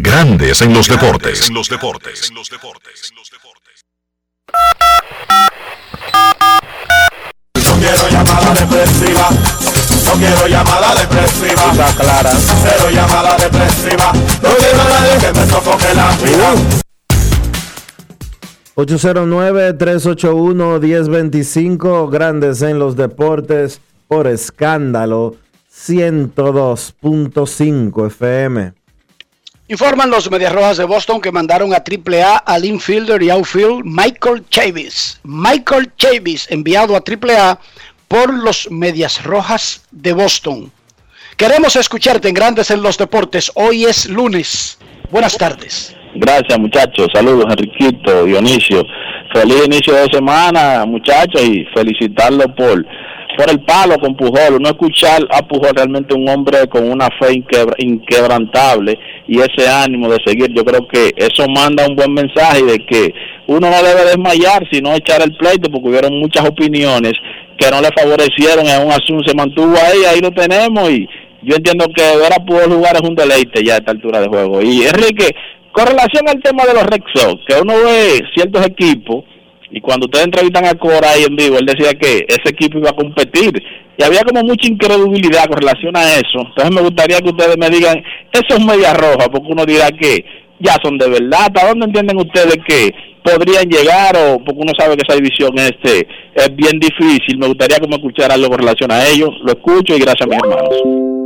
Grandes en los deportes. En los deportes. No quiero llamada depresiva. No quiero llamada depresiva. clara. Cero llamada depresiva. No quiero a nadie que me sofoque la vida. 809-381-1025, grandes en los deportes, por escándalo, 102.5 FM. Informan los Medias Rojas de Boston que mandaron a AAA al infielder y outfield Michael Chavis. Michael Chavis enviado a AAA por los Medias Rojas de Boston. Queremos escucharte en Grandes en los Deportes. Hoy es lunes. Buenas tardes. Gracias, muchachos. Saludos, Enriquito, Dionisio. Feliz inicio de semana, muchachos, y felicitarlo por por el palo con Pujol, no escuchar a Pujol realmente un hombre con una fe inquebra, inquebrantable y ese ánimo de seguir, yo creo que eso manda un buen mensaje de que uno no debe desmayar, sino echar el pleito, porque hubieron muchas opiniones que no le favorecieron y aún así se mantuvo ahí, ahí lo tenemos y yo entiendo que ver a Pujol jugar es un deleite ya a esta altura de juego. Y Enrique, con relación al tema de los Red Sox, que uno ve ciertos equipos y cuando ustedes entrevistan a Cora ahí en vivo, él decía que ese equipo iba a competir. Y había como mucha incredulidad con relación a eso. Entonces me gustaría que ustedes me digan, eso es media roja, porque uno dirá que ya son de verdad. ¿Hasta dónde entienden ustedes que podrían llegar? O porque uno sabe que esa división este es bien difícil. Me gustaría que me escuchara algo con relación a ellos. Lo escucho y gracias a mis hermanos.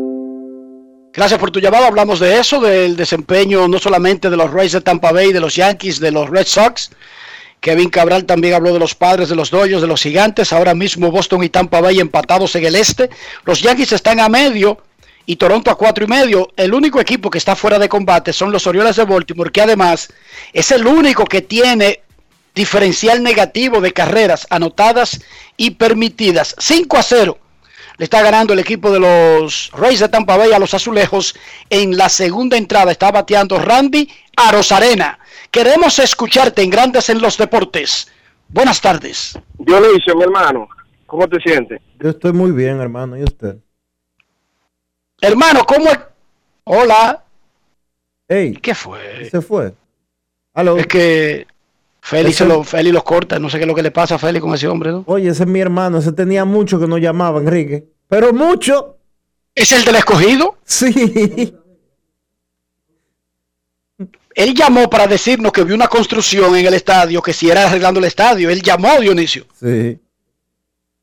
Gracias por tu llamado. Hablamos de eso, del desempeño no solamente de los Rays de Tampa Bay, de los Yankees, de los Red Sox, Kevin Cabral también habló de los padres de los Dodgers, de los gigantes. Ahora mismo Boston y Tampa Bay empatados en el este. Los Yankees están a medio y Toronto a cuatro y medio. El único equipo que está fuera de combate son los Orioles de Baltimore, que además es el único que tiene diferencial negativo de carreras anotadas y permitidas. 5 a 0 le está ganando el equipo de los Rays de Tampa Bay a los azulejos. En la segunda entrada está bateando Randy Arozarena. Queremos escucharte en Grandes en los Deportes. Buenas tardes. Dionisio, mi hermano, ¿cómo te sientes? Yo estoy muy bien, hermano. ¿Y usted? Hermano, ¿cómo es? Hola. Ey. ¿Qué fue? Se fue. Es que Félix, Ese- lo, Félix los corta. No sé qué es lo que le pasa a Félix con ese hombre, ¿no? Oye, ese es mi hermano. Ese tenía mucho que no llamaba, Enrique. Pero mucho. ¿Es el del escogido? Sí. Él llamó para decirnos que vio una construcción en el estadio, que si era arreglando el estadio. Él llamó, Dionisio. Sí.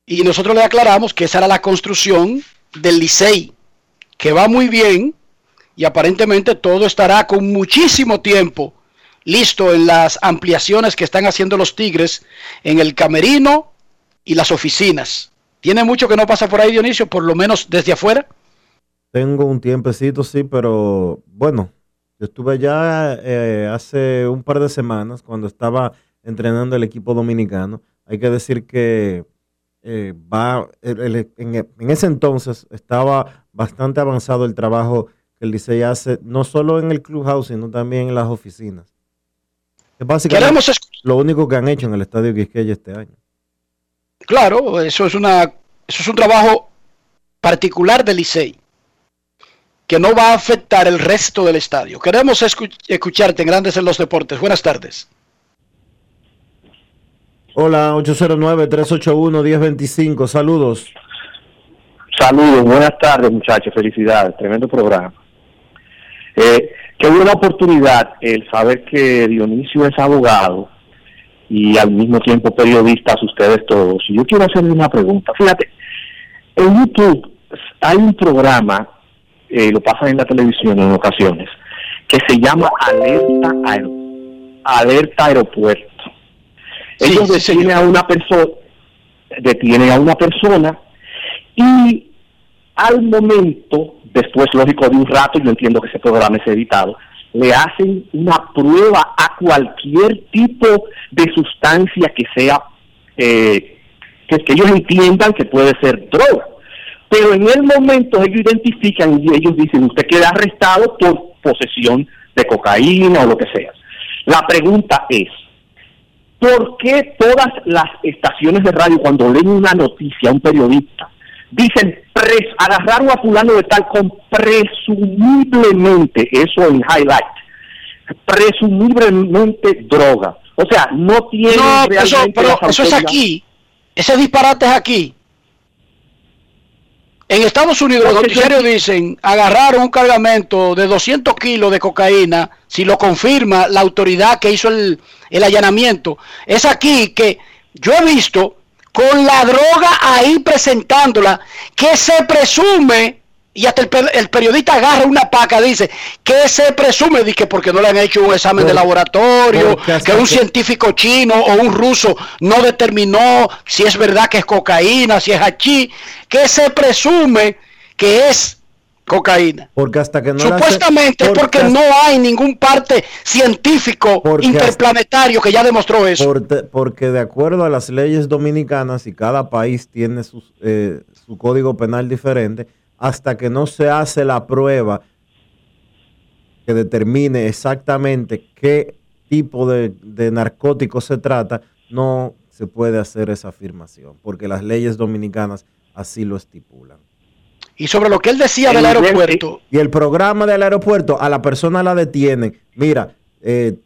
Y nosotros le aclaramos que esa era la construcción del Licey, que va muy bien y aparentemente todo estará con muchísimo tiempo listo en las ampliaciones que están haciendo los Tigres en el camerino y las oficinas. ¿Tiene mucho que no pasa por ahí, Dionisio, por lo menos desde afuera? Tengo un tiempecito, sí, pero bueno, yo estuve allá eh, hace un par de semanas cuando estaba entrenando el equipo dominicano. Hay que decir que eh, va el- el- en, en ese entonces estaba bastante avanzado el trabajo que el Licey hace, no solo en el clubhouse, sino también en las oficinas. Es básicamente lo único que han hecho en el Estadio Quisqueya este año. Claro, eso es una eso es un trabajo particular del Licey que no va a afectar el resto del estadio. Queremos escu- escucharte en Grandes en los Deportes. Buenas tardes. Hola, 809-381-1025, saludos. Saludos, buenas tardes muchachos, felicidades, tremendo programa. Eh, qué buena oportunidad el saber que Dionisio es abogado y al mismo tiempo periodistas ustedes todos. Y yo quiero hacerle una pregunta. Fíjate, en YouTube hay un programa, eh, lo pasan en la televisión en ocasiones, que se llama Alerta, Aer- Alerta Aeropuerto. Ellos detienen a una persona, detienen a una persona y al momento, después lógico de un rato, yo entiendo que ese programa es editado, le hacen una prueba a cualquier tipo de sustancia que sea, eh, que, que ellos entiendan que puede ser droga. Pero en el momento ellos identifican y ellos dicen, usted queda arrestado por posesión de cocaína o lo que sea. La pregunta es, ¿por qué todas las estaciones de radio cuando leen una noticia a un periodista dicen pres agarraron a fulano de tal con presumiblemente eso en highlight presumiblemente droga o sea no tiene No, pero eso, realmente pero eso es aquí. Ese disparate es aquí. En Estados Unidos los noticiarios dicen, agarraron un cargamento de 200 kilos de cocaína, si lo confirma la autoridad que hizo el, el allanamiento. Es aquí que yo he visto con la droga ahí presentándola, que se presume, y hasta el, per- el periodista agarra una paca, dice, que se presume, que porque no le han hecho un examen de laboratorio, porque que un científico chino o un ruso no determinó si es verdad que es cocaína, si es hachí, que se presume que es cocaína. Porque hasta que no hace- Supuestamente es porque hasta- no hay ningún parte científico Porque interplanetario que ya demostró eso. Porque, porque de acuerdo a las leyes dominicanas y cada país tiene sus, eh, su código penal diferente, hasta que no se hace la prueba que determine exactamente qué tipo de, de narcótico se trata, no se puede hacer esa afirmación, porque las leyes dominicanas así lo estipulan. Y sobre lo que él decía del aeropuerto, Y el programa del aeropuerto, a la persona la detienen. Mira, eh,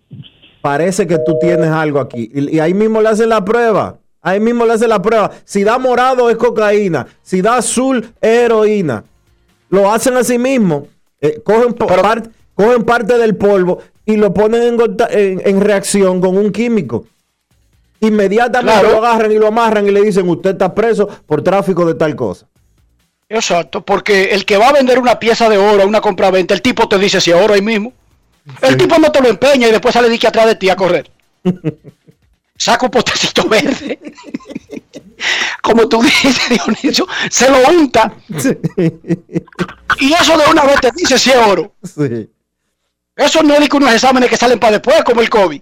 parece que tú tienes algo aquí. Y, y ahí mismo le hacen la prueba. Ahí mismo le hacen la prueba. Si da morado es cocaína. Si da azul es heroína. Lo hacen así mismo. Eh, cogen, cogen parte del polvo y lo ponen en, conta- en- en reacción con un químico. Inmediatamente Claro. lo agarran y lo amarran y le dicen, usted está preso por tráfico de tal cosa. exacto, porque el que va a vender una pieza de oro a una compraventa, el tipo te dice si es oro ahí mismo. El tipo no te lo empeña y después sale dique atrás de ti a correr. Saca un potecito verde. Como tú dices, Dionisio, se lo unta. Y eso de una vez te dice si es oro. Sí. Eso no es que unos exámenes que salen para después, como el COVID.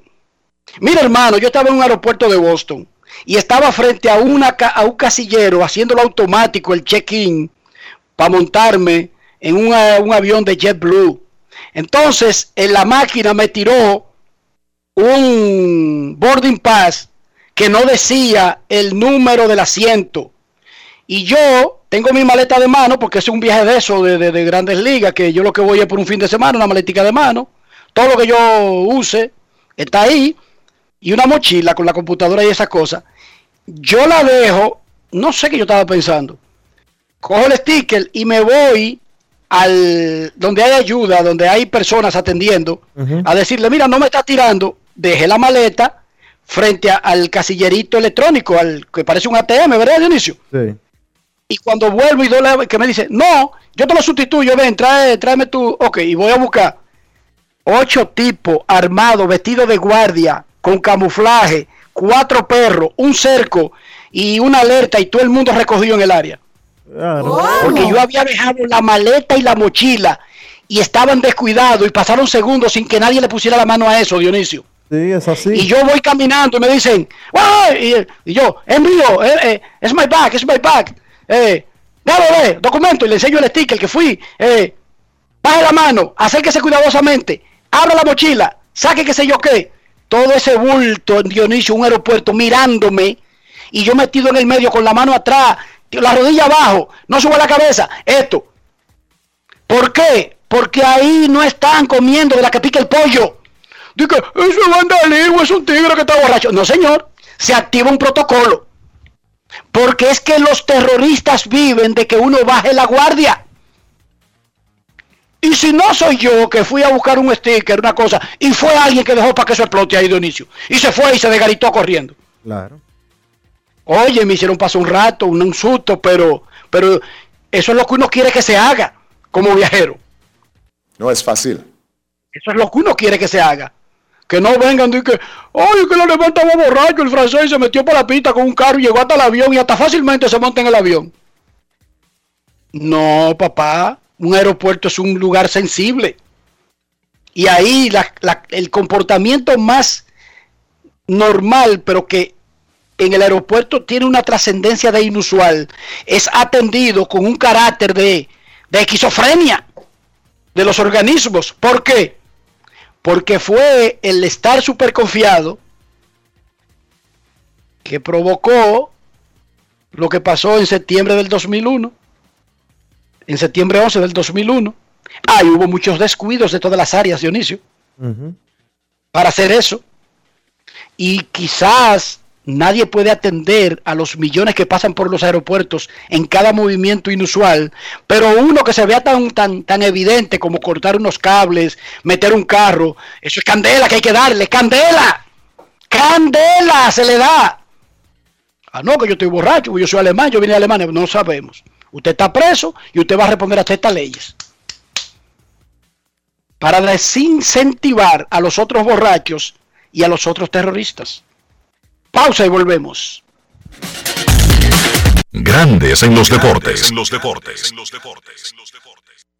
Mira, hermano, yo estaba en un aeropuerto de Boston y estaba frente a, una, a un casillero haciéndolo automático, el check-in, para montarme en un, eh, un avión de JetBlue. Entonces, en la máquina me tiró un boarding pass que no decía el número del asiento. Y yo tengo mi maleta de mano, porque es un viaje de eso, de, de- de grandes ligas, que yo lo que voy es por un fin de semana, una maletica de mano. Todo lo que yo use está ahí. Y una mochila con la computadora y esas cosas. Yo la dejo, no sé qué yo estaba pensando. Cojo el sticker y me voy al donde hay ayuda, donde hay personas atendiendo, a decirle, mira, no me está tirando, dejé la maleta frente a- al casillerito electrónico, al que parece un ATM, ¿verdad, Dionisio? Sí. Y cuando vuelvo y doy la- que me dice, no, yo te lo sustituyo, ven, trae, tráeme tu, ok, y voy a buscar ocho tipos armados, vestidos de guardia, con camuflaje, cuatro perros, un cerco y una alerta y todo el mundo recogido en el área. Porque yo había dejado la maleta y la mochila y estaban descuidados y pasaron segundos sin que nadie le pusiera la mano a eso, Dionisio. Y yo voy caminando y me dicen, y, yo, es mío, eh, eh, es my bag, es my bag. Eh, documento, y le enseño el sticker que fui. Eh, baje la mano, acérquese cuidadosamente, abra la mochila, saque qué sé yo qué. Todo ese bulto en Dionisio, un aeropuerto, mirándome, y yo metido en el medio con la mano atrás, la rodilla abajo, no suba la cabeza, esto. ¿Por qué? Porque ahí no están comiendo de la que pica el pollo. Dice, eso es vandalismo, es un tigre que está borracho. No, señor, se activa un protocolo. Porque es que los terroristas viven de que uno baje la guardia. Y si no soy yo que fui a buscar un sticker, una cosa, y fue alguien que dejó para que eso explote ahí, Dionisio, y se fue y se desgaritó corriendo. Claro. Oye, me hicieron pasar un rato, un, un susto, pero, pero eso es lo que uno quiere que se haga como viajero. No es fácil. Eso es lo que uno quiere que se haga. Que no vengan y que, ay, que lo levantaba borracho el francés se metió por la pista con un carro y llegó hasta el avión y hasta fácilmente se monta en el avión. No, papá, un aeropuerto es un lugar sensible. Y ahí el comportamiento más normal, pero que en el aeropuerto tiene una trascendencia de inusual, es atendido con un carácter de, de esquizofrenia de los organismos. ¿Por qué? Porque fue el estar súper confiado que provocó lo que pasó en septiembre del 2001, en septiembre 11 del 2001. Ahí hubo muchos descuidos de todas las áreas, Dionisio, para hacer eso. Y quizás nadie puede atender a los millones que pasan por los aeropuertos en cada movimiento inusual, pero uno que se vea tan, tan, tan evidente como cortar unos cables, meter un carro, eso es candela que hay que darle, candela, candela se le da. Ah, no, que yo estoy borracho, yo soy alemán, yo vine de Alemania, no sabemos. Usted está preso y usted va a responder a estas leyes. Para desincentivar a los otros borrachos y a los otros terroristas. Pausa y volvemos. Grandes en los deportes. En los deportes.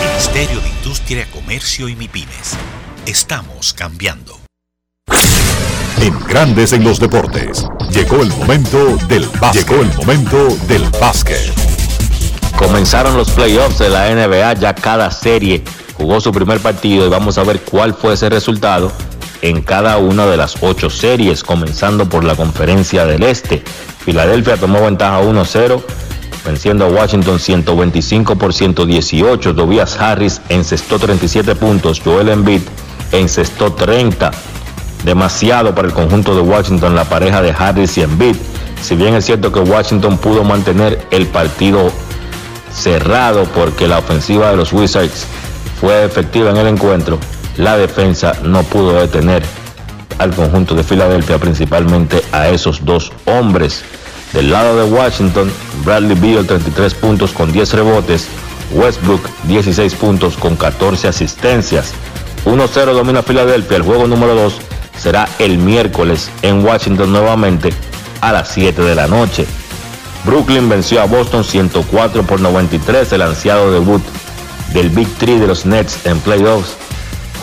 Ministerio de Industria, Comercio y MIPIMES. Estamos cambiando. En Grandes en los deportes. Llegó el momento del básquet. Llegó el momento del básquet. Comenzaron los playoffs de la NBA, ya cada serie jugó su primer partido y vamos a ver cuál fue ese resultado en cada una de las ocho series, comenzando por la conferencia del Este. Filadelfia tomó ventaja 1-0 venciendo a Washington 125 por 118. Tobias Harris encestó 37 puntos. Joel Embiid encestó 30. Demasiado para el conjunto de Washington la pareja de Harris y Embiid. Si bien es cierto que Washington pudo mantener el partido cerrado porque la ofensiva de los Wizards fue efectiva en el encuentro, la defensa no pudo detener al conjunto de Filadelfia, principalmente a esos dos hombres. Del lado de Washington, Bradley Beal 33 puntos con 10 rebotes, Westbrook 16 puntos con 14 asistencias. 1-0 domina Filadelfia. El juego número 2 será el miércoles en Washington nuevamente a las 7 de la noche. Brooklyn venció a Boston 104 por 93, el ansiado debut del Big Three de los Nets en playoffs,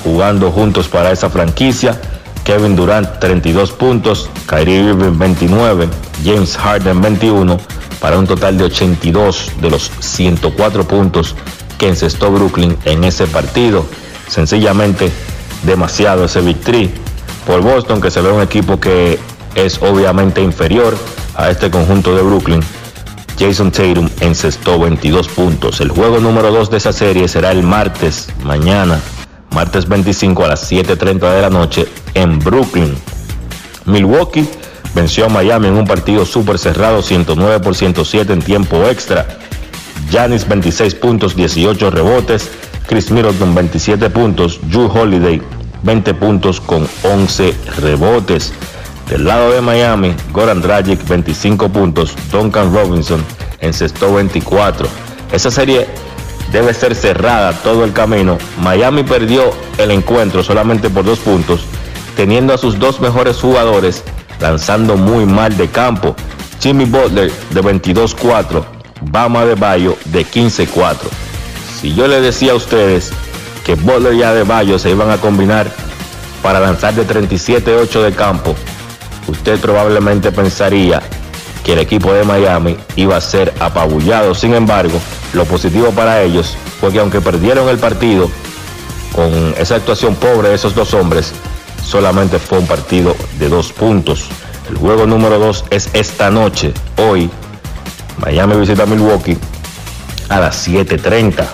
jugando juntos para esa franquicia. Kevin Durant 32 puntos, Kyrie Irving 29, James Harden 21, para un total de 82 de los 104 puntos que encestó Brooklyn en ese partido. Sencillamente demasiado ese victory por Boston, que se ve un equipo que es obviamente inferior a este conjunto de Brooklyn. Jason Tatum encestó 22 puntos. El juego número 2 de esa serie será el martes, mañana, martes 25 a las 7.30 de la noche en Brooklyn. Milwaukee venció a Miami en un partido súper cerrado, 109 por 107 en tiempo extra. Giannis 26 puntos, 18 rebotes. Chris Middleton 27 puntos. Drew Holiday 20 puntos con 11 rebotes. Del lado de Miami, Goran Dragic 25 puntos. Duncan Robinson encestó 24. Esa serie debe ser cerrada todo el camino. Miami perdió el encuentro solamente por dos puntos, teniendo a sus dos mejores jugadores lanzando muy mal de campo. Jimmy Butler de 22-4, Bama de Bayo de 15-4. Si yo le decía a ustedes que Butler y Adebayo se iban a combinar para lanzar de 37-8 de campo, usted probablemente pensaría que el equipo de Miami iba a ser apabullado. Sin embargo, lo positivo para ellos fue que aunque perdieron el partido con esa actuación pobre de esos dos hombres, solamente fue un partido de dos puntos. El juego número dos es esta noche, hoy. Miami visita Milwaukee a las 7.30.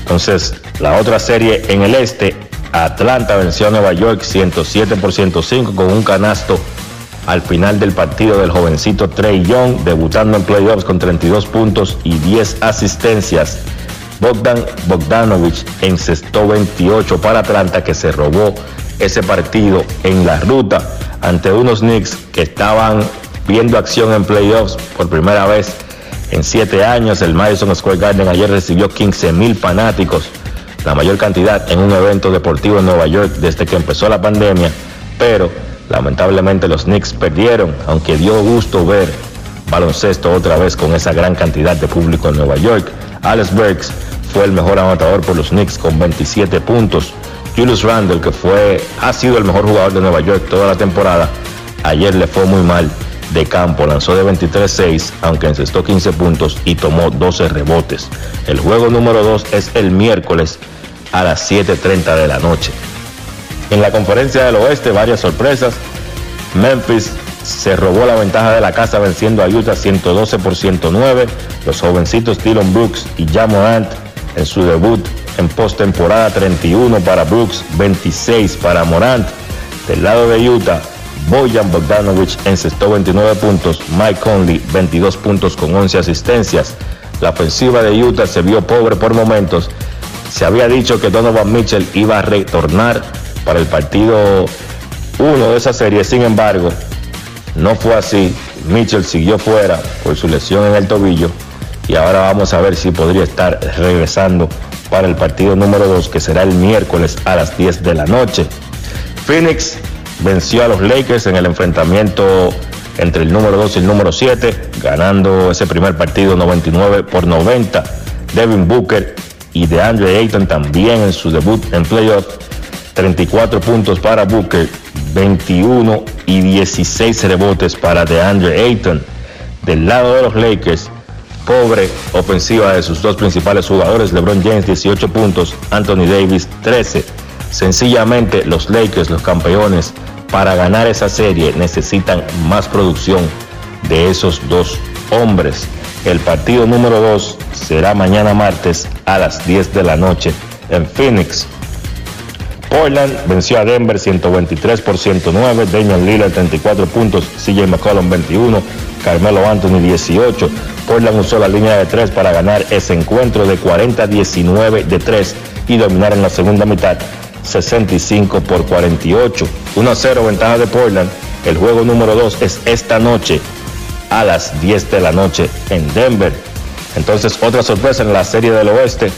Entonces, la otra serie en el este, Atlanta venció a Nueva York 107 por 105 con un canasto al final del partido del jovencito Trey Young, debutando en playoffs con 32 puntos y 10 asistencias. Bogdan Bogdanovich encestó 28 para Atlanta que se robó ese partido en la ruta ante unos Knicks que estaban viendo acción en playoffs por primera vez en siete años. El Madison Square Garden ayer recibió 15 mil fanáticos, la mayor cantidad en un evento deportivo en Nueva York desde que empezó la pandemia, pero lamentablemente los Knicks perdieron, aunque dio gusto ver baloncesto otra vez con esa gran cantidad de público en Nueva York. Alex Burks fue el mejor anotador por los Knicks con 27 puntos. Julius Randle, que fue, ha sido el mejor jugador de Nueva York toda la temporada, ayer le fue muy mal de campo, lanzó de 23-6, aunque encestó 15 puntos y tomó 12 rebotes. El juego número 2 es el miércoles a las 7.30 de la noche. En la conferencia del oeste, varias sorpresas. Memphis se robó la ventaja de la casa venciendo a Utah 112 por 109. Los jovencitos Dylan Brooks y Jamorant en su debut en postemporada 31 para Brooks, 26 para Morant. Del lado de Utah, Bojan Bogdanovich encestó 29 puntos, Mike Conley 22 puntos con 11 asistencias. La ofensiva de Utah se vio pobre por momentos. Se había dicho que Donovan Mitchell iba a retornar para el partido 1 de esa serie, sin embargo, no fue así. Mitchell siguió fuera por su lesión en el tobillo y ahora vamos a ver si podría estar regresando para el partido número 2 que será el miércoles a las 10 de la noche. Phoenix venció a los Lakers en el enfrentamiento entre el número 2 y el número 7, ganando ese primer partido 99 por 90. Devin Booker y DeAndre Ayton también en su debut en playoff. 34 puntos para Booker, 21 y 16 rebotes para DeAndre Ayton. Del lado de los Lakers, pobre ofensiva de sus dos principales jugadores, LeBron James 18 puntos, Anthony Davis 13. Sencillamente los Lakers, los campeones, para ganar esa serie necesitan más producción de esos dos hombres. El partido número 2 será mañana martes a las 10 de la noche en Phoenix. Portland venció a Denver 123 por 109, Damian Lillard 34 puntos, CJ McCollum 21, Carmelo Anthony 18. Portland usó la línea de 3 para ganar ese encuentro de 40-19 de 3 y dominar en la segunda mitad 65 por 48. 1-0 ventaja de Portland. El juego número 2 es esta noche a las 10 de la noche en Denver. Entonces otra sorpresa en la serie del oeste.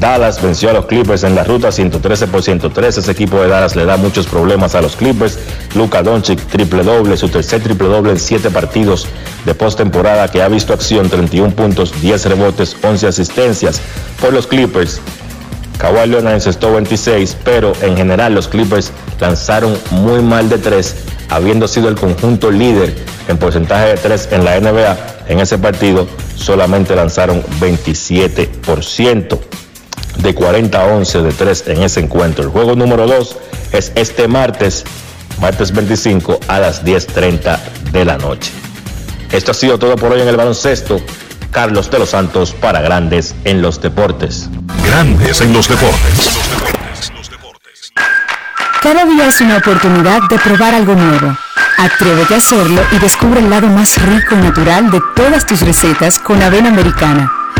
Dallas venció a los Clippers en la ruta 113 por 113. Ese equipo de Dallas le da muchos problemas a los Clippers. Luka Doncic triple doble, su tercer triple doble en 7 partidos de postemporada que ha visto acción, 31 puntos, 10 rebotes, 11 asistencias por los Clippers. Kawhi Leonard encestó 26, pero en general los Clippers lanzaron muy mal de 3, habiendo sido el conjunto líder en porcentaje de 3 en la NBA. En ese partido solamente lanzaron 27%, de 40 a 11 de 3 en ese encuentro. El juego número 2 es este martes, martes 25 a las 10.30 de la noche. Esto ha sido todo por hoy en el baloncesto. Carlos de los Santos para Grandes en los Deportes. Grandes en los deportes. Cada día es una oportunidad de probar algo nuevo. Atrévete a hacerlo y descubre el lado más rico y natural de todas tus recetas con avena americana.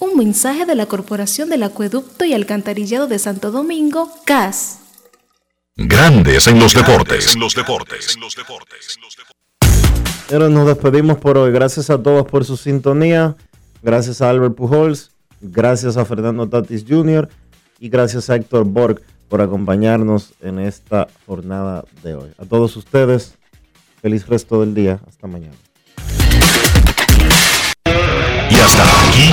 Un mensaje de la Corporación del Acueducto y Alcantarillado de Santo Domingo, CAS. Grandes en los deportes. Pero nos despedimos por hoy. Gracias a todos por su sintonía. Gracias a Albert Pujols. Gracias a Fernando Tatis Jr. Y gracias a Héctor Borg por acompañarnos en esta jornada de hoy. A todos ustedes, feliz resto del día. Hasta mañana. Y hasta aquí,